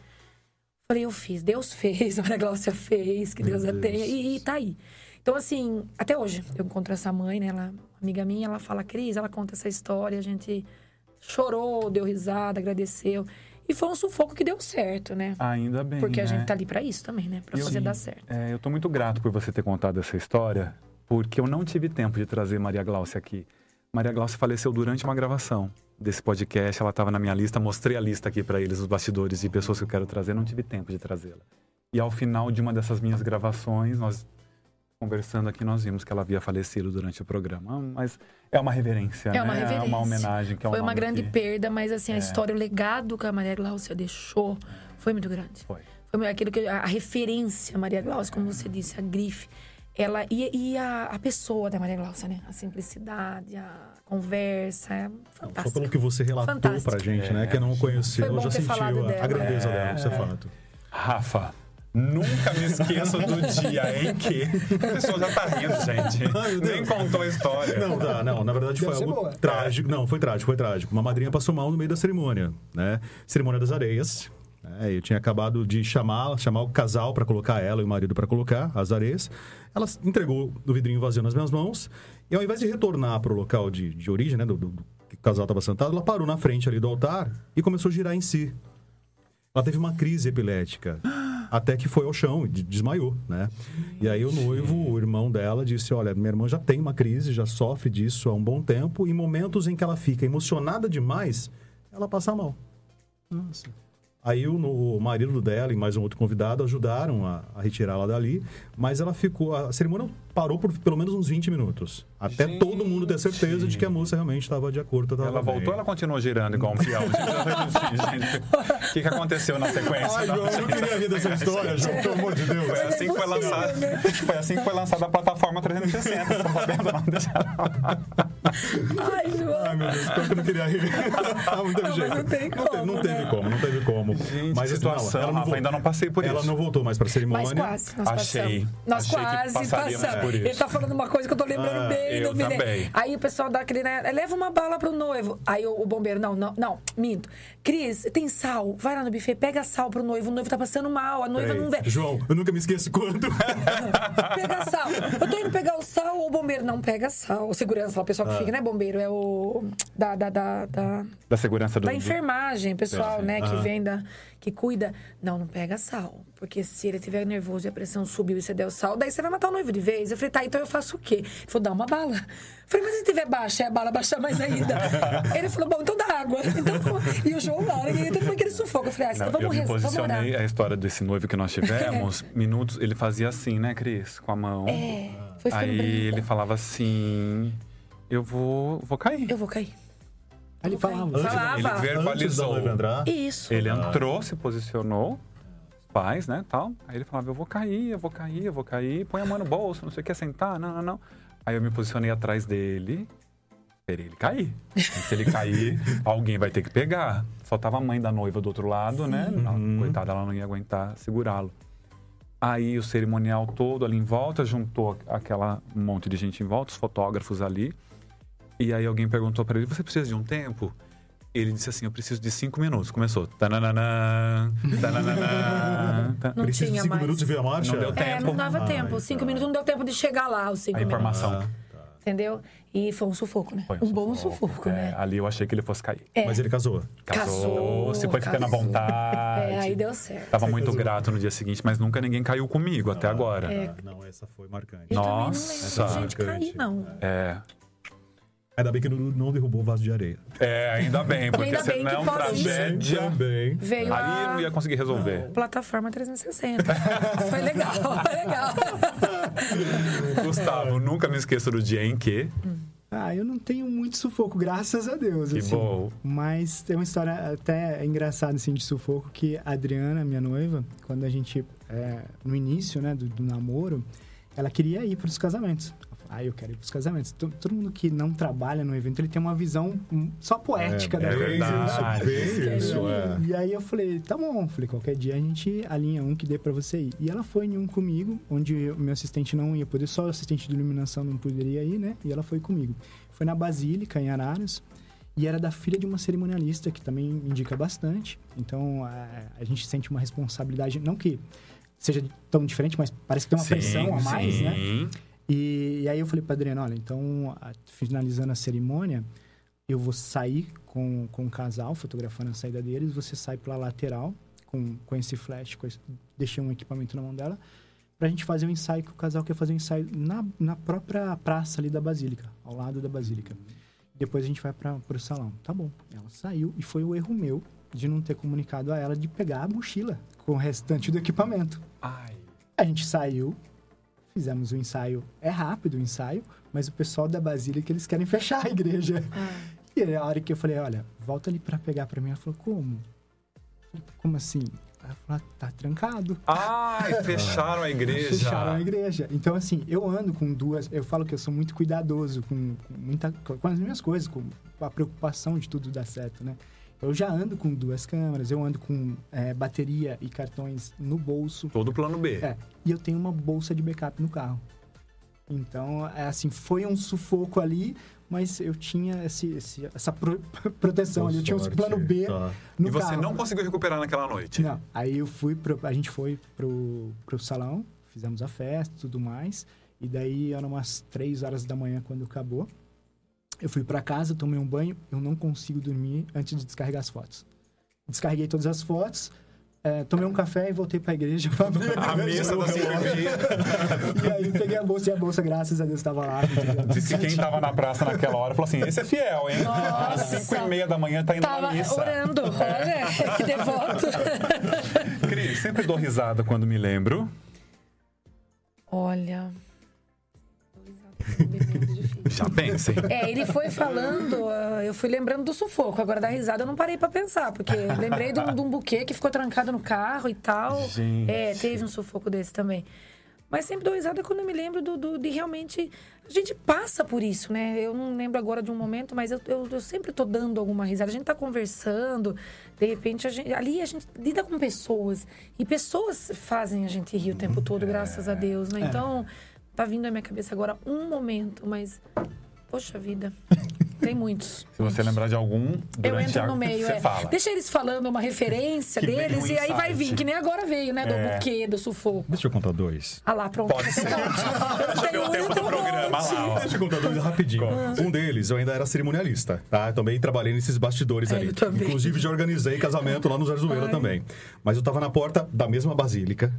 Falei, eu fiz. Deus fez, a Maria Gláucia fez, que Deus, a Deus. tenha. E, e tá aí. Então, assim, até hoje, eu encontro essa mãe, né? Ela, amiga minha, ela fala, Cris, ela conta essa história, a gente chorou, deu risada, agradeceu. E foi um sufoco que deu certo, né? Ainda bem. Porque a né? gente tá ali pra isso também, né? Pra Eu- fazer dar certo. É, eu tô muito grato por você ter contado essa história, porque eu não tive tempo de trazer Maria Gláucia aqui. Maria Gláucia faleceu durante uma gravação desse podcast, ela estava na minha lista, mostrei a lista aqui para eles, os bastidores de pessoas que eu quero trazer, não tive tempo de trazê-la. E ao final de uma dessas minhas gravações, nós conversando aqui, nós vimos que ela havia falecido durante o programa. Mas é uma reverência, É uma né? reverência. É uma homenagem que é um Foi uma grande que- perda, mas assim, a É. história, o legado que a Maria Gláucia deixou foi muito grande. Foi. Foi aquilo que a, a referência Maria Gláucia, como você disse, a grife. Ela e, e a, a pessoa da Maria Gláucia, né? A simplicidade, a conversa, é Só fantástico. pelo que você relatou Fantástico. pra gente, né? É. Quem não conheceu Foi bom já sentiu a, a dela. grandeza É. dela, isso é fato. Rafa, nunca me esqueço do dia em que. A pessoa já tá rindo, gente. Ai. Nem contou a história. Não, tá, não. Na verdade Deve foi algo boa. trágico. Não, foi trágico, foi trágico. Uma madrinha passou mal no meio da cerimônia, né? Cerimônia das areias. né? Eu tinha acabado de chamar, chamar o casal para colocar ela e o marido para colocar as areias. Ela entregou o vidrinho vazio nas minhas mãos. E ao invés de retornar para o local de, de origem, né? Do, do- do que o casal estava sentado, ela parou na frente ali do altar e começou a girar em si. Ela teve uma crise epilética. Até que foi ao chão e de- desmaiou, né? E aí o noivo, o irmão dela, disse: Olha, minha irmã já tem uma crise, já sofre disso há um bom tempo. E momentos em que ela fica emocionada demais, ela passa mal. Nossa. Aí o, o marido dela e mais um outro convidado ajudaram a, a retirá-la dali, mas ela ficou. A cerimônia parou por pelo menos uns 20 minutos. Até Gente. todo mundo ter certeza de que a moça realmente estava de acordo. tava Ela bem. voltou, ela continuou girando igual um fiel. O que, que aconteceu na sequência? Ai, João, eu não queria rir dessa história, João, pelo amor de Deus. Foi assim que foi lançada. Foi assim que foi lançada a plataforma 360. Você tá sabendo? Não, deixa Ai, João. Ai, meu Deus, pior que eu não queria rir. não teve jeito. não tem Não teve, como, não teve né? como, não teve como. Gente, mas assim, não, situação, ela não voltou- ainda não passei por Ela isso. não voltou mais pra cerimônia. Mas quase, nós Achei. passamos. Nós Achei quase passamos. por isso. Ele tá falando uma coisa que eu tô lembrando Ah, eu Vini. também. Aí o pessoal dá aquele, né? Leva uma bala pro noivo. Aí o, o bombeiro, não, não, não, minto. Cris, tem sal. Vai lá no buffet, pega sal pro noivo. O noivo tá passando mal, a noiva não vê. João, eu nunca me esqueço quando. Pega sal. Eu tô indo pegar o sal, o bombeiro não pega sal. O segurança lá, o pessoal que fica, né, bombeiro? É o. Da, da, da, da, Da segurança do. da enfermagem, pessoal, né, que Aham. vem da. Que cuida. Não, não pega sal. Porque se ele tiver nervoso e a pressão subiu e você der o sal, daí você vai matar o noivo de vez. Eu falei, tá, então eu faço o quê? Ele falou, dá uma bala. Eu falei, mas se tiver baixa, é a bala baixar mais ainda. ele falou, bom, então dá água. Então, e o João lá, né, todo mundo aquele sufoco. Eu falei, ah, Não, então eu vamos rezar, vamos orar. posicionei a história desse noivo que nós tivemos, minutos, ele fazia assim, né, Cris? Com a mão. É, foi Aí branco. ele falava assim: Eu vou, vou cair. Eu vou cair. Ele falava. Antes- Falava. Ele Antes da verbalizou. entrar. Isso. Ele entrou, se posicionou, os pais, né, tal. Aí ele falava, eu vou cair, eu vou cair, eu vou cair. Põe a mão no bolso, não sei o que, sentar, não, não, não. Aí eu me posicionei atrás dele, Esperei ele cair. E se ele cair, alguém vai ter que pegar. Só tava a mãe da noiva do outro lado, né? A coitada, ela não ia aguentar segurá-lo. Aí o cerimonial todo ali em volta, juntou aquela monte de gente em volta, os fotógrafos ali. E aí alguém perguntou pra ele: Você precisa de um tempo? Ele disse assim: Eu preciso de cinco minutos. Começou. Tananana, tananana, tan- Não Precisa de tinha cinco mais. minutos de ver a marcha? Não deu É, tempo. não dava Ai, tempo. Cinco tá. minutos não deu tempo de chegar lá, os cinco A minutos. informação. Ah, Entendeu? E foi um sufoco, né? Foi um bom sufoco, É, né? Ali eu achei que ele fosse cair. É. Mas ele casou. Casou, se foi ficando à vontade. É, aí deu certo. Tava muito casou. grato no dia seguinte, mas nunca ninguém caiu comigo até agora. É. Ah, não, essa foi marcante. Eu também não Nossa. lembro de gente cair, não. É. Ainda bem que não, não derrubou o vaso de areia. É, ainda bem, porque Ainda bem que senão isso- tragédia. Também. Veio Aí a eu não ia conseguir resolver. plataforma 360. foi legal, foi legal. Gustavo, nunca me esqueço do dia em que. Ah, eu não tenho muito sufoco, graças a Deus. Que assim. bom. Mas tem uma história até engraçada, assim, de sufoco, que a Adriana, minha noiva, quando a gente, é, no início, né, do, do namoro, ela queria ir para os casamentos. Ah, eu quero ir para os casamentos. To- Todo mundo que não trabalha no evento, ele tem uma visão hum, só poética da é coisa. verdade. Bem isso, é. E aí eu falei, tá bom. Falei, qualquer dia a gente alinha um que dê pra você ir. E ela foi em um comigo, onde o meu assistente não ia poder, só o assistente de iluminação não poderia ir, né? E ela foi comigo. Foi na Basílica, em Araras. E era da filha de uma cerimonialista, que também indica bastante. Então, a, a gente sente uma responsabilidade, não que seja tão diferente, mas parece que tem uma Sim, pressão a mais, sim. né? E, e aí eu falei pra Adriana, olha, então, a- finalizando a cerimônia, eu vou sair com, com o casal, fotografando a saída deles, você sai pela lateral com, com esse flash, com esse- deixei um equipamento na mão dela, pra gente fazer um ensaio, que o casal quer fazer um ensaio na, na própria praça ali da Basílica, ao lado da Basílica. Depois a gente vai para pro salão. Tá bom. Ela saiu e foi o erro meu de não ter comunicado a ela de pegar a mochila com o restante do equipamento. Ai. A gente saiu, fizemos o ensaio. É rápido o ensaio, mas o pessoal da Basílica, eles querem fechar a igreja. E aí, a hora que eu falei, olha, volta ali pra pegar pra mim. Ela falou, como? Eu falei, como assim? Ela falou, "Ah, tá trancado. Ai, fecharam a igreja. Fecharam a igreja. Então, assim, eu ando com duas. Eu falo que eu sou muito cuidadoso com, com muita, com as minhas coisas, com a preocupação de tudo dar certo, né? Eu já ando com duas câmeras, eu ando com é, bateria e cartões no bolso. Todo plano B. É, e eu tenho uma bolsa de backup no carro. Então, é assim, foi um sufoco ali, mas eu tinha esse, esse- essa pro- proteção ali. Eu tinha um Sorte. plano B Tá. no e você carro. não conseguiu recuperar naquela noite? Não, aí eu fui, pro, a gente foi pro, pro salão, fizemos a festa e tudo mais. E daí eram umas três horas da manhã quando acabou. Eu fui pra casa, tomei um banho, eu não consigo dormir antes de descarregar as fotos. Descarreguei todas as fotos, eh, tomei um café e voltei pra igreja pra abrir A missa da cirurgia. E aí peguei a bolsa e a bolsa, graças a Deus, estava lá. Diz que quem tava na praça naquela hora falou assim: esse é fiel, hein? Às Nossa. cinco e meia da manhã tá indo Tava na missa. orando. Olha, que devoto. Cris, sempre dou risada quando me lembro. Olha. Já pensem. É, ele foi falando, ah, eu fui lembrando do sufoco. Agora da risada eu não parei pra pensar, porque lembrei de um, de um buquê que ficou trancado no carro e tal. Gente. É, teve um sufoco desse também. Mas sempre dou risada quando eu me lembro do, do- de realmente. A gente passa por isso, né? Eu não lembro agora de um momento, mas eu, eu, eu sempre tô dando alguma risada. A gente tá conversando, de repente, a gente, ali a gente lida com pessoas. E pessoas fazem a gente rir o tempo todo, graças a Deus, né? Então, tá vindo à minha cabeça agora um momento, mas. Poxa vida. Tem muitos. Se você lembrar de algum, Eu entro no meio, você é. fala. Deixa eles falando uma referência deles um e aí vai vir, que nem agora veio, né? Do É. buquê, do sufoco. Deixa eu contar dois. Ah lá, pronto. Pode ser. Tem tempo muito do programa monte. lá. Deixa eu contar dois rapidinho. Um deles, eu ainda era cerimonialista, tá? Eu também trabalhei nesses bastidores É, ali. Inclusive, já organizei casamento lá no Zarzuela também. Mas eu tava na porta da mesma basílica,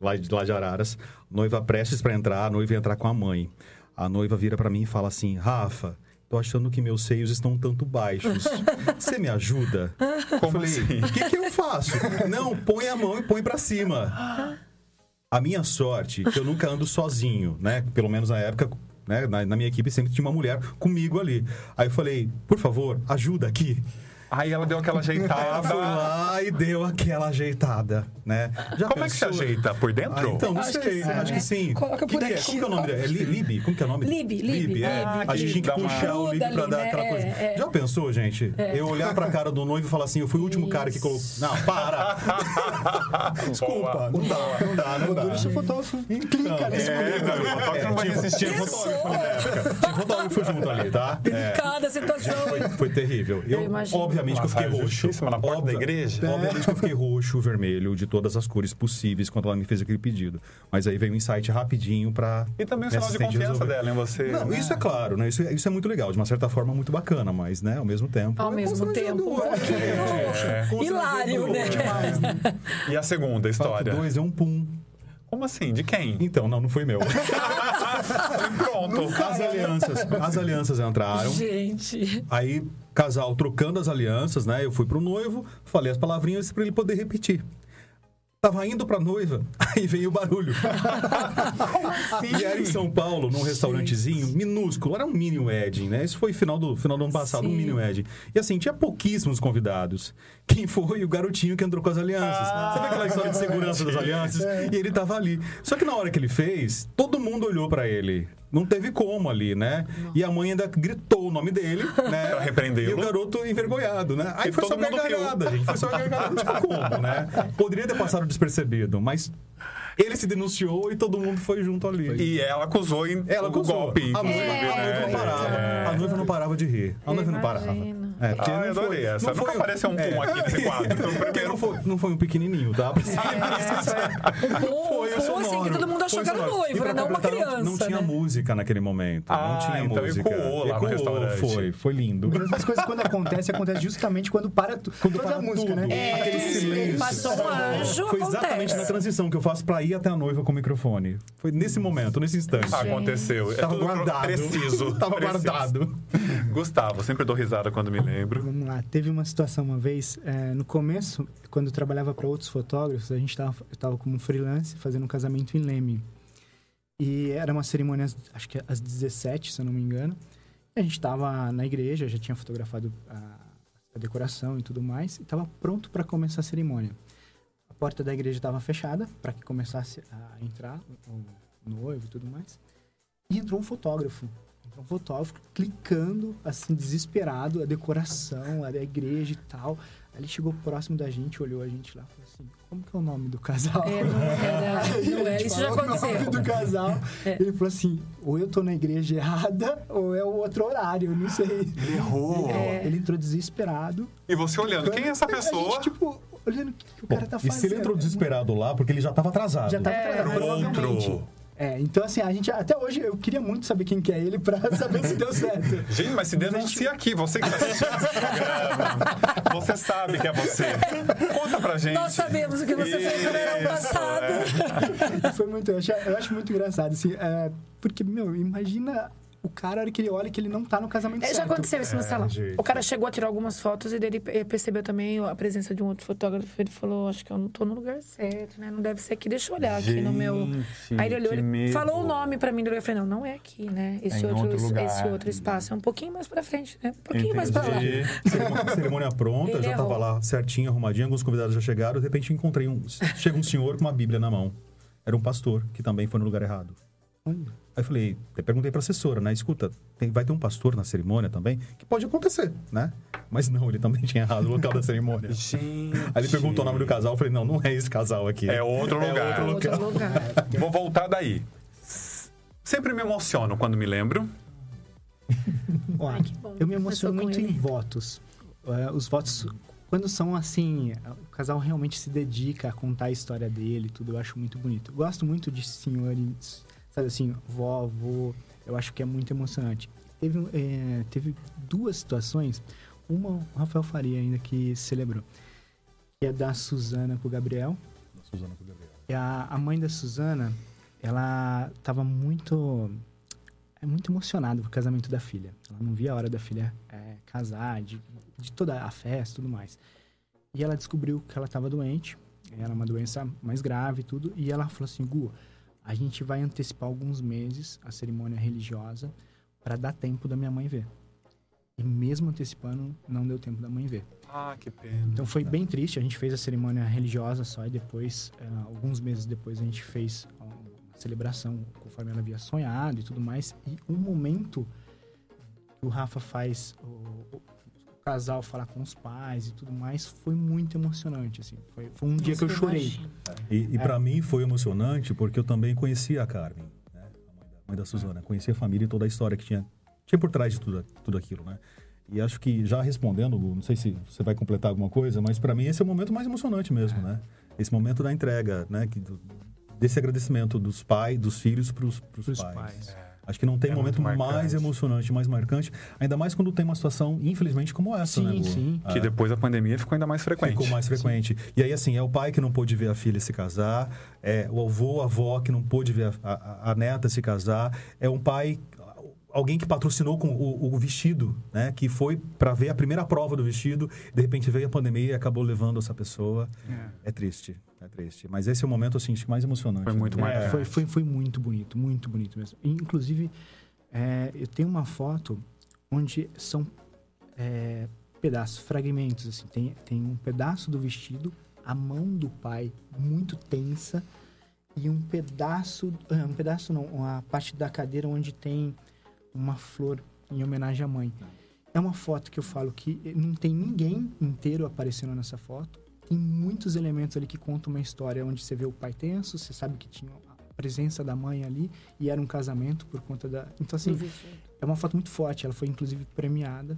lá de, lá de Araras. Noiva prestes pra entrar, a noiva ia entrar com a mãe. A noiva vira pra mim e fala assim, Rafa... Tô achando que meus seios estão um tanto baixos. Você me ajuda? Como Falei, assim? o que, que eu faço? Não, põe a mão e põe pra cima. A minha sorte que eu nunca ando sozinho, né? Pelo menos na época, né? Na, na minha equipe sempre tinha uma mulher comigo ali. Aí eu falei, por favor, ajuda aqui. Aí ela deu aquela Ela foi ajeitada. lá e deu aquela ajeitada, né? Já Como é que se pensou? ajeita? Por Ah, dentro? então, não Acho sei, que sim, acho né? que sim. Coloca por que é? aqui, Como que é o nome dele? É Li- Lib? Como que é o nome? Lib, Lib, é. Lib, a gente tem que dá uma- puxar o Lib pra dar né? aquela coisa. É, é. Já pensou, gente? Eu olhar pra cara do noivo e falar assim, eu fui o último cara que colocou... Não, para! Desculpa, não dá, não dá, não dá. Deixa o fotógrafo clica nesse É, não, o fotógrafo não vai tinha- resistir. Fotógrafo época. Tinha fotógrafo junto ali, tá? É. Cada situação. Foi, foi terrível. Eu, imagino. Obviamente que eu fiquei roxo. na porta da igreja? Obviamente que eu fiquei roxo, vermelho, de todas as cores possíveis quando ela me fez aquele pedido. Mas aí veio um insight rapidinho pra. E também o sinal de confiança resolver. dela em você. Não, né? isso é claro, né? Isso, é- isso é muito legal, de uma certa forma muito bacana, mas, né, ao mesmo tempo. Ao é mesmo tempo, um pouquinho. É, constrangedor Hilário, né? demais, né? E a segunda Fato história? dois é um pum. Como assim? De quem? Então, não, não foi meu. Pronto. As alianças, as alianças entraram. Gente. Aí, casal trocando as alianças, né? Eu fui pro noivo, falei as palavrinhas pra ele poder repetir. Tava indo pra noiva, aí veio o barulho. e era em São Paulo, num restaurantezinho minúsculo, era um mini wedding, né? Isso foi final do, final do ano passado, um Sim. mini wedding. E assim, tinha pouquíssimos convidados. Quem foi? O garotinho que entrou com as alianças. Você vê aquela história de segurança das alianças? E ele tava ali. Só que na hora que ele fez, todo mundo olhou pra ele. Não teve como ali, né? E a mãe ainda gritou o nome dele, né? Pra repreendê-lo. E o garoto envergonhado, né? Aí E foi só gargalhada, gente. Foi só gargalhada, não tinha como, né? Poderia ter passado despercebido, mas ele se denunciou e todo mundo foi junto ali. E ela acusou em Ela o acusou. golpe. A noiva, inclusive, a noiva não né? parava. É. A noiva não parava de rir. A noiva não parava. É, porque Ah, eu não foi- adorei essa. não Nunca foi um- apareceu um pum aqui nesse quadro. Então, primeiro não foi, não foi um pequenininho, tá? Um pum, um assim que todo mundo achou Foi que era noivo, E pra né? Não uma completar, não- criança, Não tinha né? música naquele momento. Ah, não tinha então música. ecoou lá no restaurante. Foi, foi lindo. As coisas quando acontecem, acontece justamente quando para tu- toda para a música, tudo. né? É, Aquele silêncio. Passou um anjo, Foi exatamente na transição que eu faço pra ir até a noiva com o microfone. Foi nesse momento, nesse instante. Aconteceu. É Tava guardado. Preciso. Tava guardado. Gustavo, sempre dou risada quando me lembro. Vamos lá, teve uma situação uma vez, é, no começo, quando eu trabalhava para outros fotógrafos, a gente tava, eu tava como freelance fazendo um casamento em Leme. E era uma cerimônia, acho que às 17, se eu não me engano. E a gente tava na igreja, já tinha fotografado a, a decoração e tudo mais, e tava pronto para começar a cerimônia. A porta da igreja estava fechada para que começasse a entrar o noivo e tudo mais. E entrou um fotógrafo. Entrou um fotógrafo clicando, assim, desesperado, a decoração, a igreja e tal. Aí ele chegou próximo da gente, olhou a gente lá e falou assim: Como que é o nome do casal? É, não era. Aí Não a é, isso já falou o nome aconteceu. do casal. É. Ele falou assim: ou eu tô na igreja errada, ou é o outro horário, eu não sei. Ele errou. É. Ele entrou desesperado. E você olhando, quem é essa A pessoa? gente, tipo, olhando o que, que o Bom, cara tá e fazendo. se ele entrou desesperado lá, porque ele já tava atrasado. Já tava É, atrasado, provavelmente. outro. É, então assim, a gente até hoje eu queria muito saber quem que é ele pra saber se deu certo. Gente, mas se denuncia aqui, você que está assistindo esse programa. Você sabe que é você. Conta pra gente. Nós sabemos o que você fez no verão Isso, passado. é. Foi muito, eu acho, eu acho muito engraçado, assim, é, porque, meu, imagina o cara, a hora que ele olha que ele não tá no casamento É, já certo. aconteceu isso no É, salão. gente. O cara chegou a tirar algumas fotos e dele percebeu também a presença de um outro fotógrafo. Ele falou: Acho que eu não tô no lugar certo, né? Não deve ser aqui, deixa eu olhar aqui no meu. Gente, Aí ele olhou, ele medo. falou o nome pra mim. Eu falei: Não, não é aqui, né? Esse, É outro, outro lugar. esse outro espaço é um pouquinho mais pra frente, né? Um pouquinho mais pra lá. Entendi. Cerimônia, cerimônia pronta, Ele já tava errou. lá certinho, arrumadinho, alguns convidados já chegaram, de repente encontrei um. Chega um senhor com uma Bíblia na mão. Era um pastor, que também foi no lugar errado. Olha. Aí eu falei, eu perguntei pra assessora, né? Escuta, tem- vai ter um pastor na cerimônia também? Que pode acontecer, né? Mas não, ele também tinha errado o local da cerimônia. Gente. Aí ele perguntou o nome do casal, eu falei, não, não é esse casal aqui. É outro lugar. outro Outro lugar. Vou voltar daí. Sempre me emociono quando me lembro. Ó, Ai, que bom. eu me emociono muito em votos. É, os votos, quando são assim, o casal realmente se dedica a contar a história dele, tudo, eu acho muito bonito. Eu gosto muito de senhores, assim, vovô, eu acho que é muito emocionante. Teve, é, teve duas situações, uma o Rafael Faria ainda que celebrou, que é da Suzana com o Gabriel. Suzana com o Gabriel. E a, a mãe da Suzana, ela tava muito é muito emocionada com o casamento da filha. Ela não via a hora da filha é, casar, de, de toda a festa e tudo mais. E ela descobriu que ela estava doente, era uma doença mais grave e tudo, e ela falou assim, Gu, a gente vai antecipar alguns meses a cerimônia religiosa para dar tempo da minha mãe ver. E mesmo antecipando, não deu tempo da mãe ver. Ah, que pena. Então foi bem triste. A gente fez a cerimônia religiosa só e depois, eh, alguns meses depois, a gente fez uma celebração conforme ela havia sonhado e tudo mais. E um momento que o Rafa faz o casal falar com os pais e tudo mais foi muito emocionante. Assim. Foi, foi um dia que eu chorei. E, e para mim foi emocionante porque eu também conhecia a Carmen, né? a mãe da, mãe da Suzana. Conhecia a família e toda a história que tinha, tinha por trás de tudo, tudo aquilo, né? E acho que já respondendo, não sei se você vai completar alguma coisa, mas para mim esse é o momento mais emocionante mesmo, né? Esse momento da entrega, né? Que, do- desse agradecimento dos pais, dos filhos para os Pros pais. pais. Acho que não tem É momento mais emocionante, mais marcante, ainda mais quando tem uma situação, infelizmente, como essa, né, Sim, Gu? sim. Que Ah. depois da pandemia ficou ainda mais frequente. Ficou mais frequente. E aí, assim, é o pai que não pôde ver a filha se casar, é o avô, a avó que não pôde ver a, a- a neta se casar, é um pai, alguém que patrocinou com o, o vestido, né? Que foi para ver a primeira prova do vestido, de repente veio a pandemia e acabou levando essa pessoa. É, triste, é triste. Mas esse é o momento, assim, mais emocionante. Foi muito né? marcante. É, foi, foi, foi muito bonito, muito bonito mesmo. E, Inclusive, é, eu tenho uma foto onde são é, pedaços, fragmentos. Assim, tem, tem um pedaço do vestido, a mão do pai muito tensa e um pedaço, ah, um pedaço não, uma parte da cadeira onde tem uma flor em homenagem à mãe. É uma foto que eu falo que não tem ninguém inteiro aparecendo nessa foto. Tem muitos elementos ali que contam uma história onde você vê o pai tenso, você sabe que tinha a presença da mãe ali e era um casamento por conta da. Então, assim, é uma foto muito forte. Ela foi, inclusive, premiada.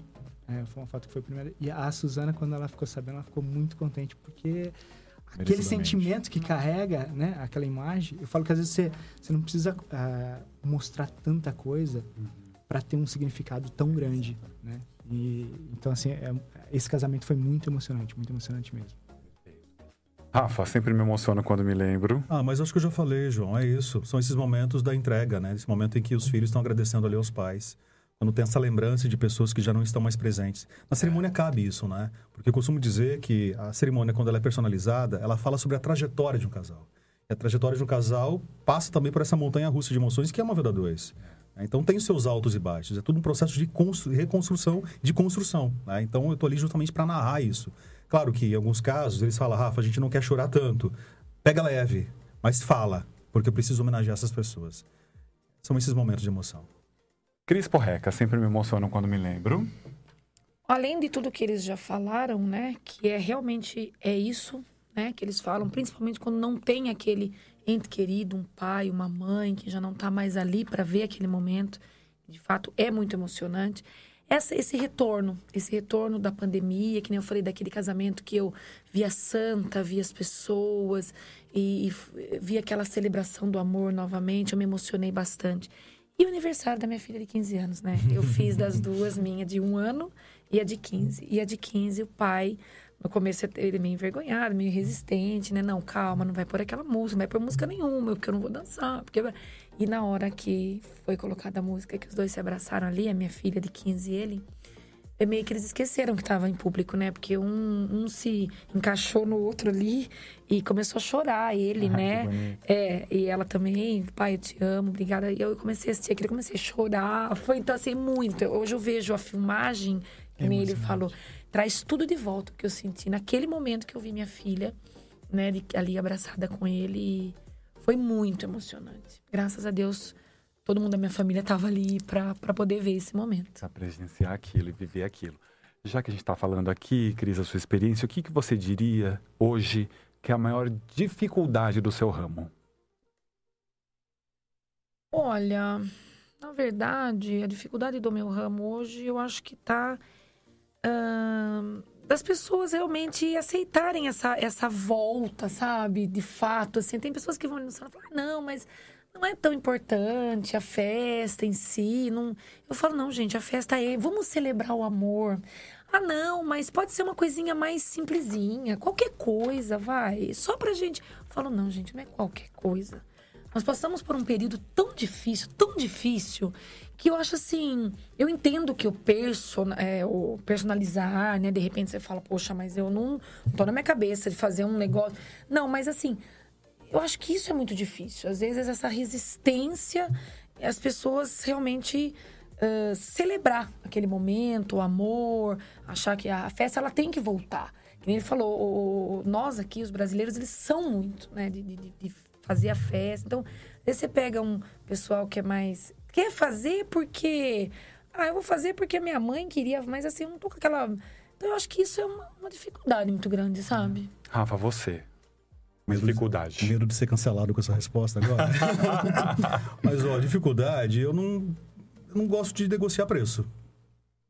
É, foi uma foto que foi premiada. E a Suzana, quando ela ficou sabendo, ela ficou muito contente, porque aquele sentimento que carrega, né? Aquela imagem. Eu falo que às vezes você, você não precisa ah, mostrar tanta coisa para ter um significado tão grande, né? E, então, assim, é- esse casamento foi muito emocionante, muito emocionante mesmo. Rafa, sempre me emociono quando me lembro. Ah, mas acho que eu já falei, João, é isso. São esses momentos da entrega, né? Esse momento em que os filhos estão agradecendo ali aos pais. Quando tem essa lembrança de pessoas que já não estão mais presentes. Na cerimônia cabe isso, né? Porque eu costumo dizer que a cerimônia, quando ela é personalizada, ela fala sobre a trajetória de um casal. E a trajetória de um casal passa também por essa montanha russa de emoções que é uma vida a dois. Então tem os seus altos e baixos. É tudo um processo de constru- reconstrução, de construção. né? Então eu estou ali justamente para narrar isso. Claro que em alguns casos eles falam, Rafa, a gente não quer chorar tanto. Pega leve, mas fala, porque eu preciso homenagear essas pessoas. São esses momentos de emoção. Cris Porreca, sempre me emocionam quando me lembro. Além de tudo que eles já falaram, né? Que é realmente é isso, né? Que eles falam, principalmente quando não tem aquele ente querido, um pai, uma mãe, que já não tá mais ali para ver aquele momento. De fato, é muito emocionante. Essa, esse retorno, esse retorno da pandemia, que nem eu falei daquele casamento que eu via santa, via as pessoas e, e f- vi aquela celebração do amor novamente, eu me emocionei bastante. E o aniversário da minha filha de 15 anos, né? Eu fiz das duas, minha de um ano e a de 15. E a de 15, o pai, no começo ele meio envergonhado, meio resistente, né? Não, calma, não vai pôr aquela música, não vai pôr música nenhuma, porque eu não vou dançar. Porque... E na hora que foi colocada a música, que os dois se abraçaram ali, a minha filha de 15 e ele, é meio que eles esqueceram que estava em público, né? Porque um, um se encaixou no outro ali e começou a chorar, ele, Ah, né? É, e ela também, pai, eu te amo, obrigada. E eu comecei a assistir aquilo, comecei a chorar. Foi, então, assim, muito. Hoje eu vejo a filmagem, É nem ele falou, traz tudo de volta o que eu senti naquele momento que eu vi minha filha, né, de- ali abraçada com ele. Foi muito emocionante. Graças a Deus, todo mundo da minha família estava ali para poder ver esse momento. Pra presenciar aquilo e viver aquilo. Já que a gente está falando aqui, Cris, a sua experiência, o que, que você diria hoje que é a maior dificuldade do seu ramo? Olha, na verdade, a dificuldade do meu ramo hoje, eu acho que tá das pessoas realmente aceitarem essa, essa volta, sabe? De fato, assim, tem pessoas que vão no salão e falar, "Ah, não, mas não é tão importante a festa em si. Não... Eu falo, não, gente, a festa é, vamos celebrar o amor. Ah, não, mas pode ser uma coisinha mais simplesinha, qualquer coisa, vai. Só pra gente. Eu falo, não, gente, não é qualquer coisa. Nós passamos por um período tão difícil, tão difícil, que eu acho assim. Eu entendo que o, person, é, o personalizar, né? De repente você fala, poxa, mas eu não, não tô na minha cabeça de fazer um negócio. Não, mas assim, eu acho que isso é muito difícil. Às vezes essa resistência, as pessoas realmente ah, celebrar aquele momento, o amor, achar que a festa ela tem que voltar. Que ele falou, o- nós aqui, os brasileiros, eles são muito, né, de, de- de fazer a festa. Então, às vezes você pega um pessoal que é mais. Quer fazer porque. Ah, eu vou fazer porque a minha mãe queria, mas assim, eu não tô com aquela. Então, eu acho que isso é uma, uma dificuldade muito grande, sabe? Rafa, você. Uma dificuldade. Medo de ser cancelado com essa resposta agora. Mas, ó, dificuldade, eu não, eu não gosto de negociar preço.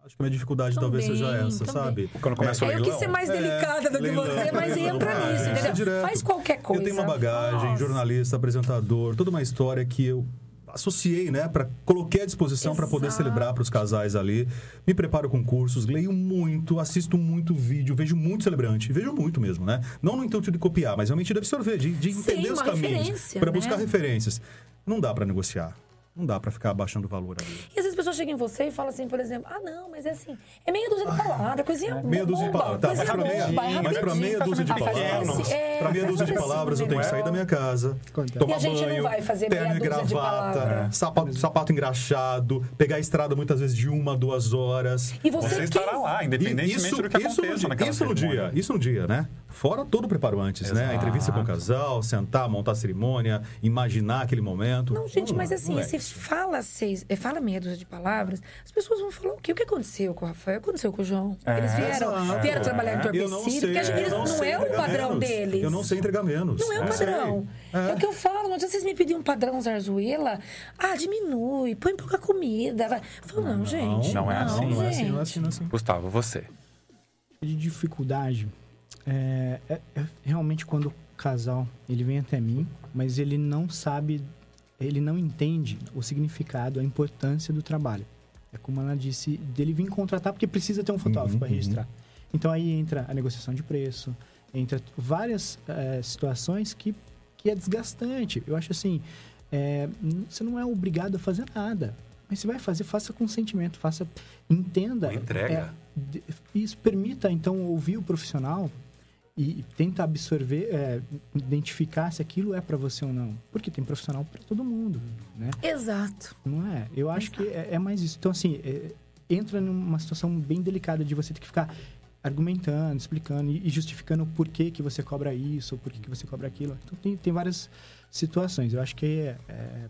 Acho que a minha dificuldade talvez Também, seja essa, também. sabe? Quando começa o Aí eu quis leilão. ser mais É, delicada do que leilão, você, mas leilão, entra é, nisso, isso é entendeu? direto. Faz qualquer coisa. Eu tenho uma bagagem, Nossa. jornalista, apresentador, toda uma história que eu associei, né, para coloquei à disposição para poder celebrar para os casais ali. Me preparo com cursos, leio muito, assisto muito vídeo, vejo muito celebrante, vejo muito mesmo, né? Não no intuito de copiar, mas realmente de absorver, de, de Sim, entender os uma caminhos, para né? buscar referências. Não dá para negociar. Não dá para ficar abaixando o valor ali. E pessoas chegam em você e falam assim, por exemplo, ah, não, mas é assim, é meia dúzia de palavras, coisinha Meia dúzia de palavras. Tá, mas pra meia, boba, é mas pra rapidinho. meia dúzia de palavras, é, pra meia dúzia de palavras eu tenho que sair da minha casa, tomar E a gente não banho, vai fazer terno meia e gravata, sapato, sapato engraxado, pegar a estrada muitas vezes de uma, duas horas. E você, Você estará lá, independentemente do que isso aconteça no, naquela isso no dia, isso no dia, né? Fora todo o preparo antes, né? A Exato. entrevista com o casal, sentar, montar a cerimônia, imaginar aquele momento. Não, gente, Não, mas assim, não é se isso. fala seis, eh, fala meia dúzia de palavras, as pessoas vão falar o quê? O que aconteceu com o Rafael? O que aconteceu com o João? É, eles vieram, exato. vieram trabalhar não entorpecido, sei, porque gente, eles- não não, é o padrão menos. deles. Eu não sei entregar menos. Não é o padrão. É. o que eu falo, não adianta vocês me pedirem um padrão zarzuela. Ah, diminui, põe pouca comida. Vai. Eu falo, não, gente. não é assim, Não, não é assim, não é assim, não é assim. Gustavo, você. de dificuldade é, é- é realmente quando o casal ele vem até mim, mas ele não sabe, ele não entende o significado, a importância do trabalho. É como ela disse, dele vir contratar porque precisa ter um fotógrafo Uhum, para registrar. Então aí entra a negociação de preço, entra várias é, situações que, que é desgastante. Eu acho assim, é, você não é obrigado a fazer nada. Mas você vai fazer, faça com sentimento, faça, entenda. Entrega. é, isso permita, então, ouvir o profissional e, tenta absorver, é, identificar se aquilo é para você ou não. Porque tem profissional para todo mundo, né? Exato. Não é? Eu acho que é, é mais isso. Então, assim, é, entra numa situação bem delicada de você ter que ficar argumentando, explicando e, e justificando o porquê que você cobra isso, o porquê que você cobra aquilo. Então, tem, tem várias situações. Eu acho que é, é,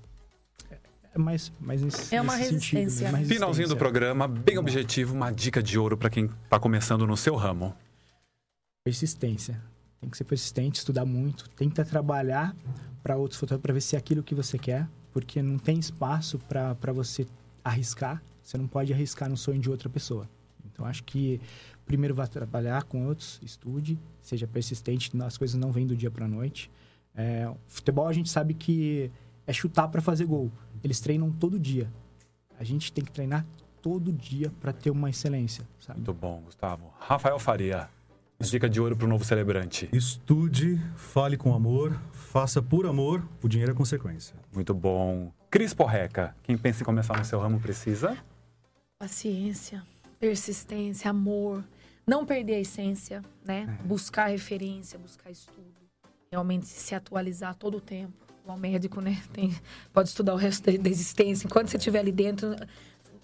é mais, mais nesse, É uma nesse sentido, resistência. né? Uma Finalzinho do resistência. programa, bem objetivo, uma dica de ouro para quem está começando no seu ramo. Persistência. Tem que ser persistente, estudar muito, tenta trabalhar para outros fotógrafos para ver se é aquilo que você quer, porque não tem espaço para você arriscar. Você não pode arriscar no sonho de outra pessoa. Então acho que primeiro vá trabalhar com outros, estude, seja persistente, as coisas não vêm do dia para noite. É, futebol a gente sabe que é chutar para fazer gol. Eles treinam todo dia. A gente tem que treinar todo dia para ter uma excelência, sabe? Muito bom, Gustavo. Rafael Faria, dica de ouro para o novo celebrante. Estude, fale com amor, faça por amor, o dinheiro é consequência. Muito bom. Cris Porreca, quem pensa em começar no seu ramo precisa? Paciência, persistência, amor. Não perder a essência, né? Buscar referência, buscar estudo. Realmente se atualizar todo o tempo. O médico, né? Tem, pode estudar o resto da, da existência. Enquanto você estiver ali dentro,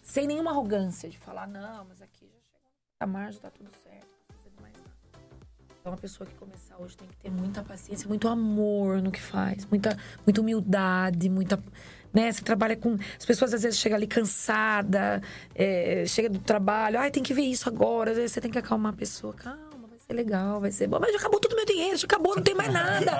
sem nenhuma arrogância de falar, não, mas aqui já chegou a margem, tá tudo certo. Então, uma pessoa que começar hoje tem que ter muita paciência, muito amor no que faz, muita, muita humildade, muita. Né? Você trabalha com. As pessoas às vezes chegam ali cansada, é, chega do trabalho, ai, tem que ver isso agora. Às vezes você tem que acalmar a pessoa. Calma, vai ser legal, vai ser bom. Mas já acabou todo o meu dinheiro, já acabou, não tem mais nada.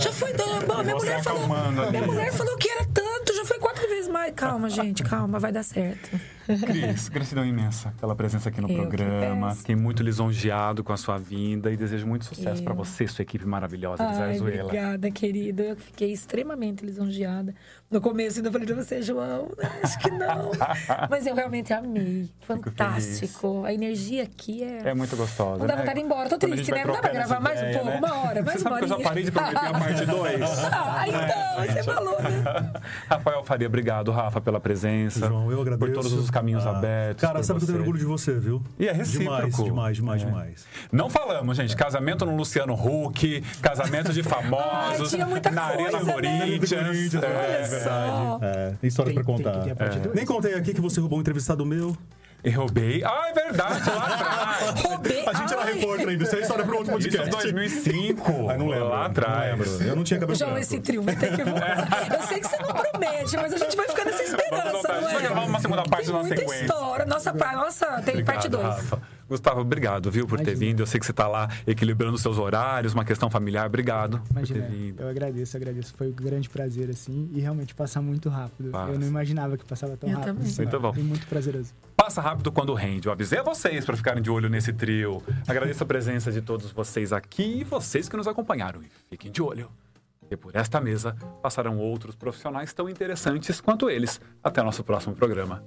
Já foi. Bom, minha mulher falou. Minha mulher falou que era tanto, já foi quatro vezes mais. Calma, gente, calma, vai dar certo. Cris, gratidão imensa pela presença aqui no Eu programa. Fiquei muito lisonjeado com a sua vinda e desejo muito sucesso para você e sua equipe maravilhosa de Ai, Zarzuela. obrigada, querida. Eu fiquei extremamente lisonjeada. No começo ainda falei pra você, João, acho que não. Mas eu realmente amei. Fantástico. A energia aqui é... É muito gostosa. Não dá né? vontade de ir embora. Tô Quando triste, né? Não dá pra gravar mais um pouco? né? Uma hora, mais Você uma que eu já parei de prometer a parte 2. Ah, então, você falou, né? Rafael Faria, obrigado, Rafa, pela presença. João, eu agradeço. Por todos os caminhos abertos. Cara, sabe que eu tenho você. orgulho de você, viu? E é recíproco. Demais, demais, demais, É. demais. Não falamos, gente. Casamento no Luciano Huck, casamento de famosos, Ai, tinha muita na Arena coisa, né? Corinthians. Corinthians, é, Olha só. É, tem história Tem- pra contar. É. Nem contei aqui que você roubou um entrevistado meu. E roubei. Ah, é verdade, lá atrás. Roubei. A gente era Ai, repórter ainda, isso é história para outro Isso podcast. em 2005. Ah, não lembro. Lá atrás. Não lembro. Eu não tinha cabelo João, branco. esse trio vai ter que voltar. Eu sei que você não promete, mas a gente vai ficar nessa Vamos esperança, voltar. A gente não vai é? gravar uma segunda parte tem na muita sequência. história. Nossa, nossa tem parte Obrigado, 2. Gustavo, obrigado, viu, por ter Imagina. vindo. Eu sei que você tá lá equilibrando seus horários, uma questão familiar. Obrigado Imagina, por ter vindo. eu agradeço, agradeço. Foi um grande prazer, assim, e realmente passa muito rápido. Passa. Eu não imaginava que passava tão Eu rápido. também. assim. Muito bom. Foi muito prazeroso. Passa rápido quando rende. Eu avisei a vocês para ficarem de olho nesse trio. Agradeço a presença de todos vocês aqui e vocês que nos acompanharam. E fiquem de olho. Porque por esta mesa passarão outros profissionais tão interessantes quanto eles. Até nosso próximo programa.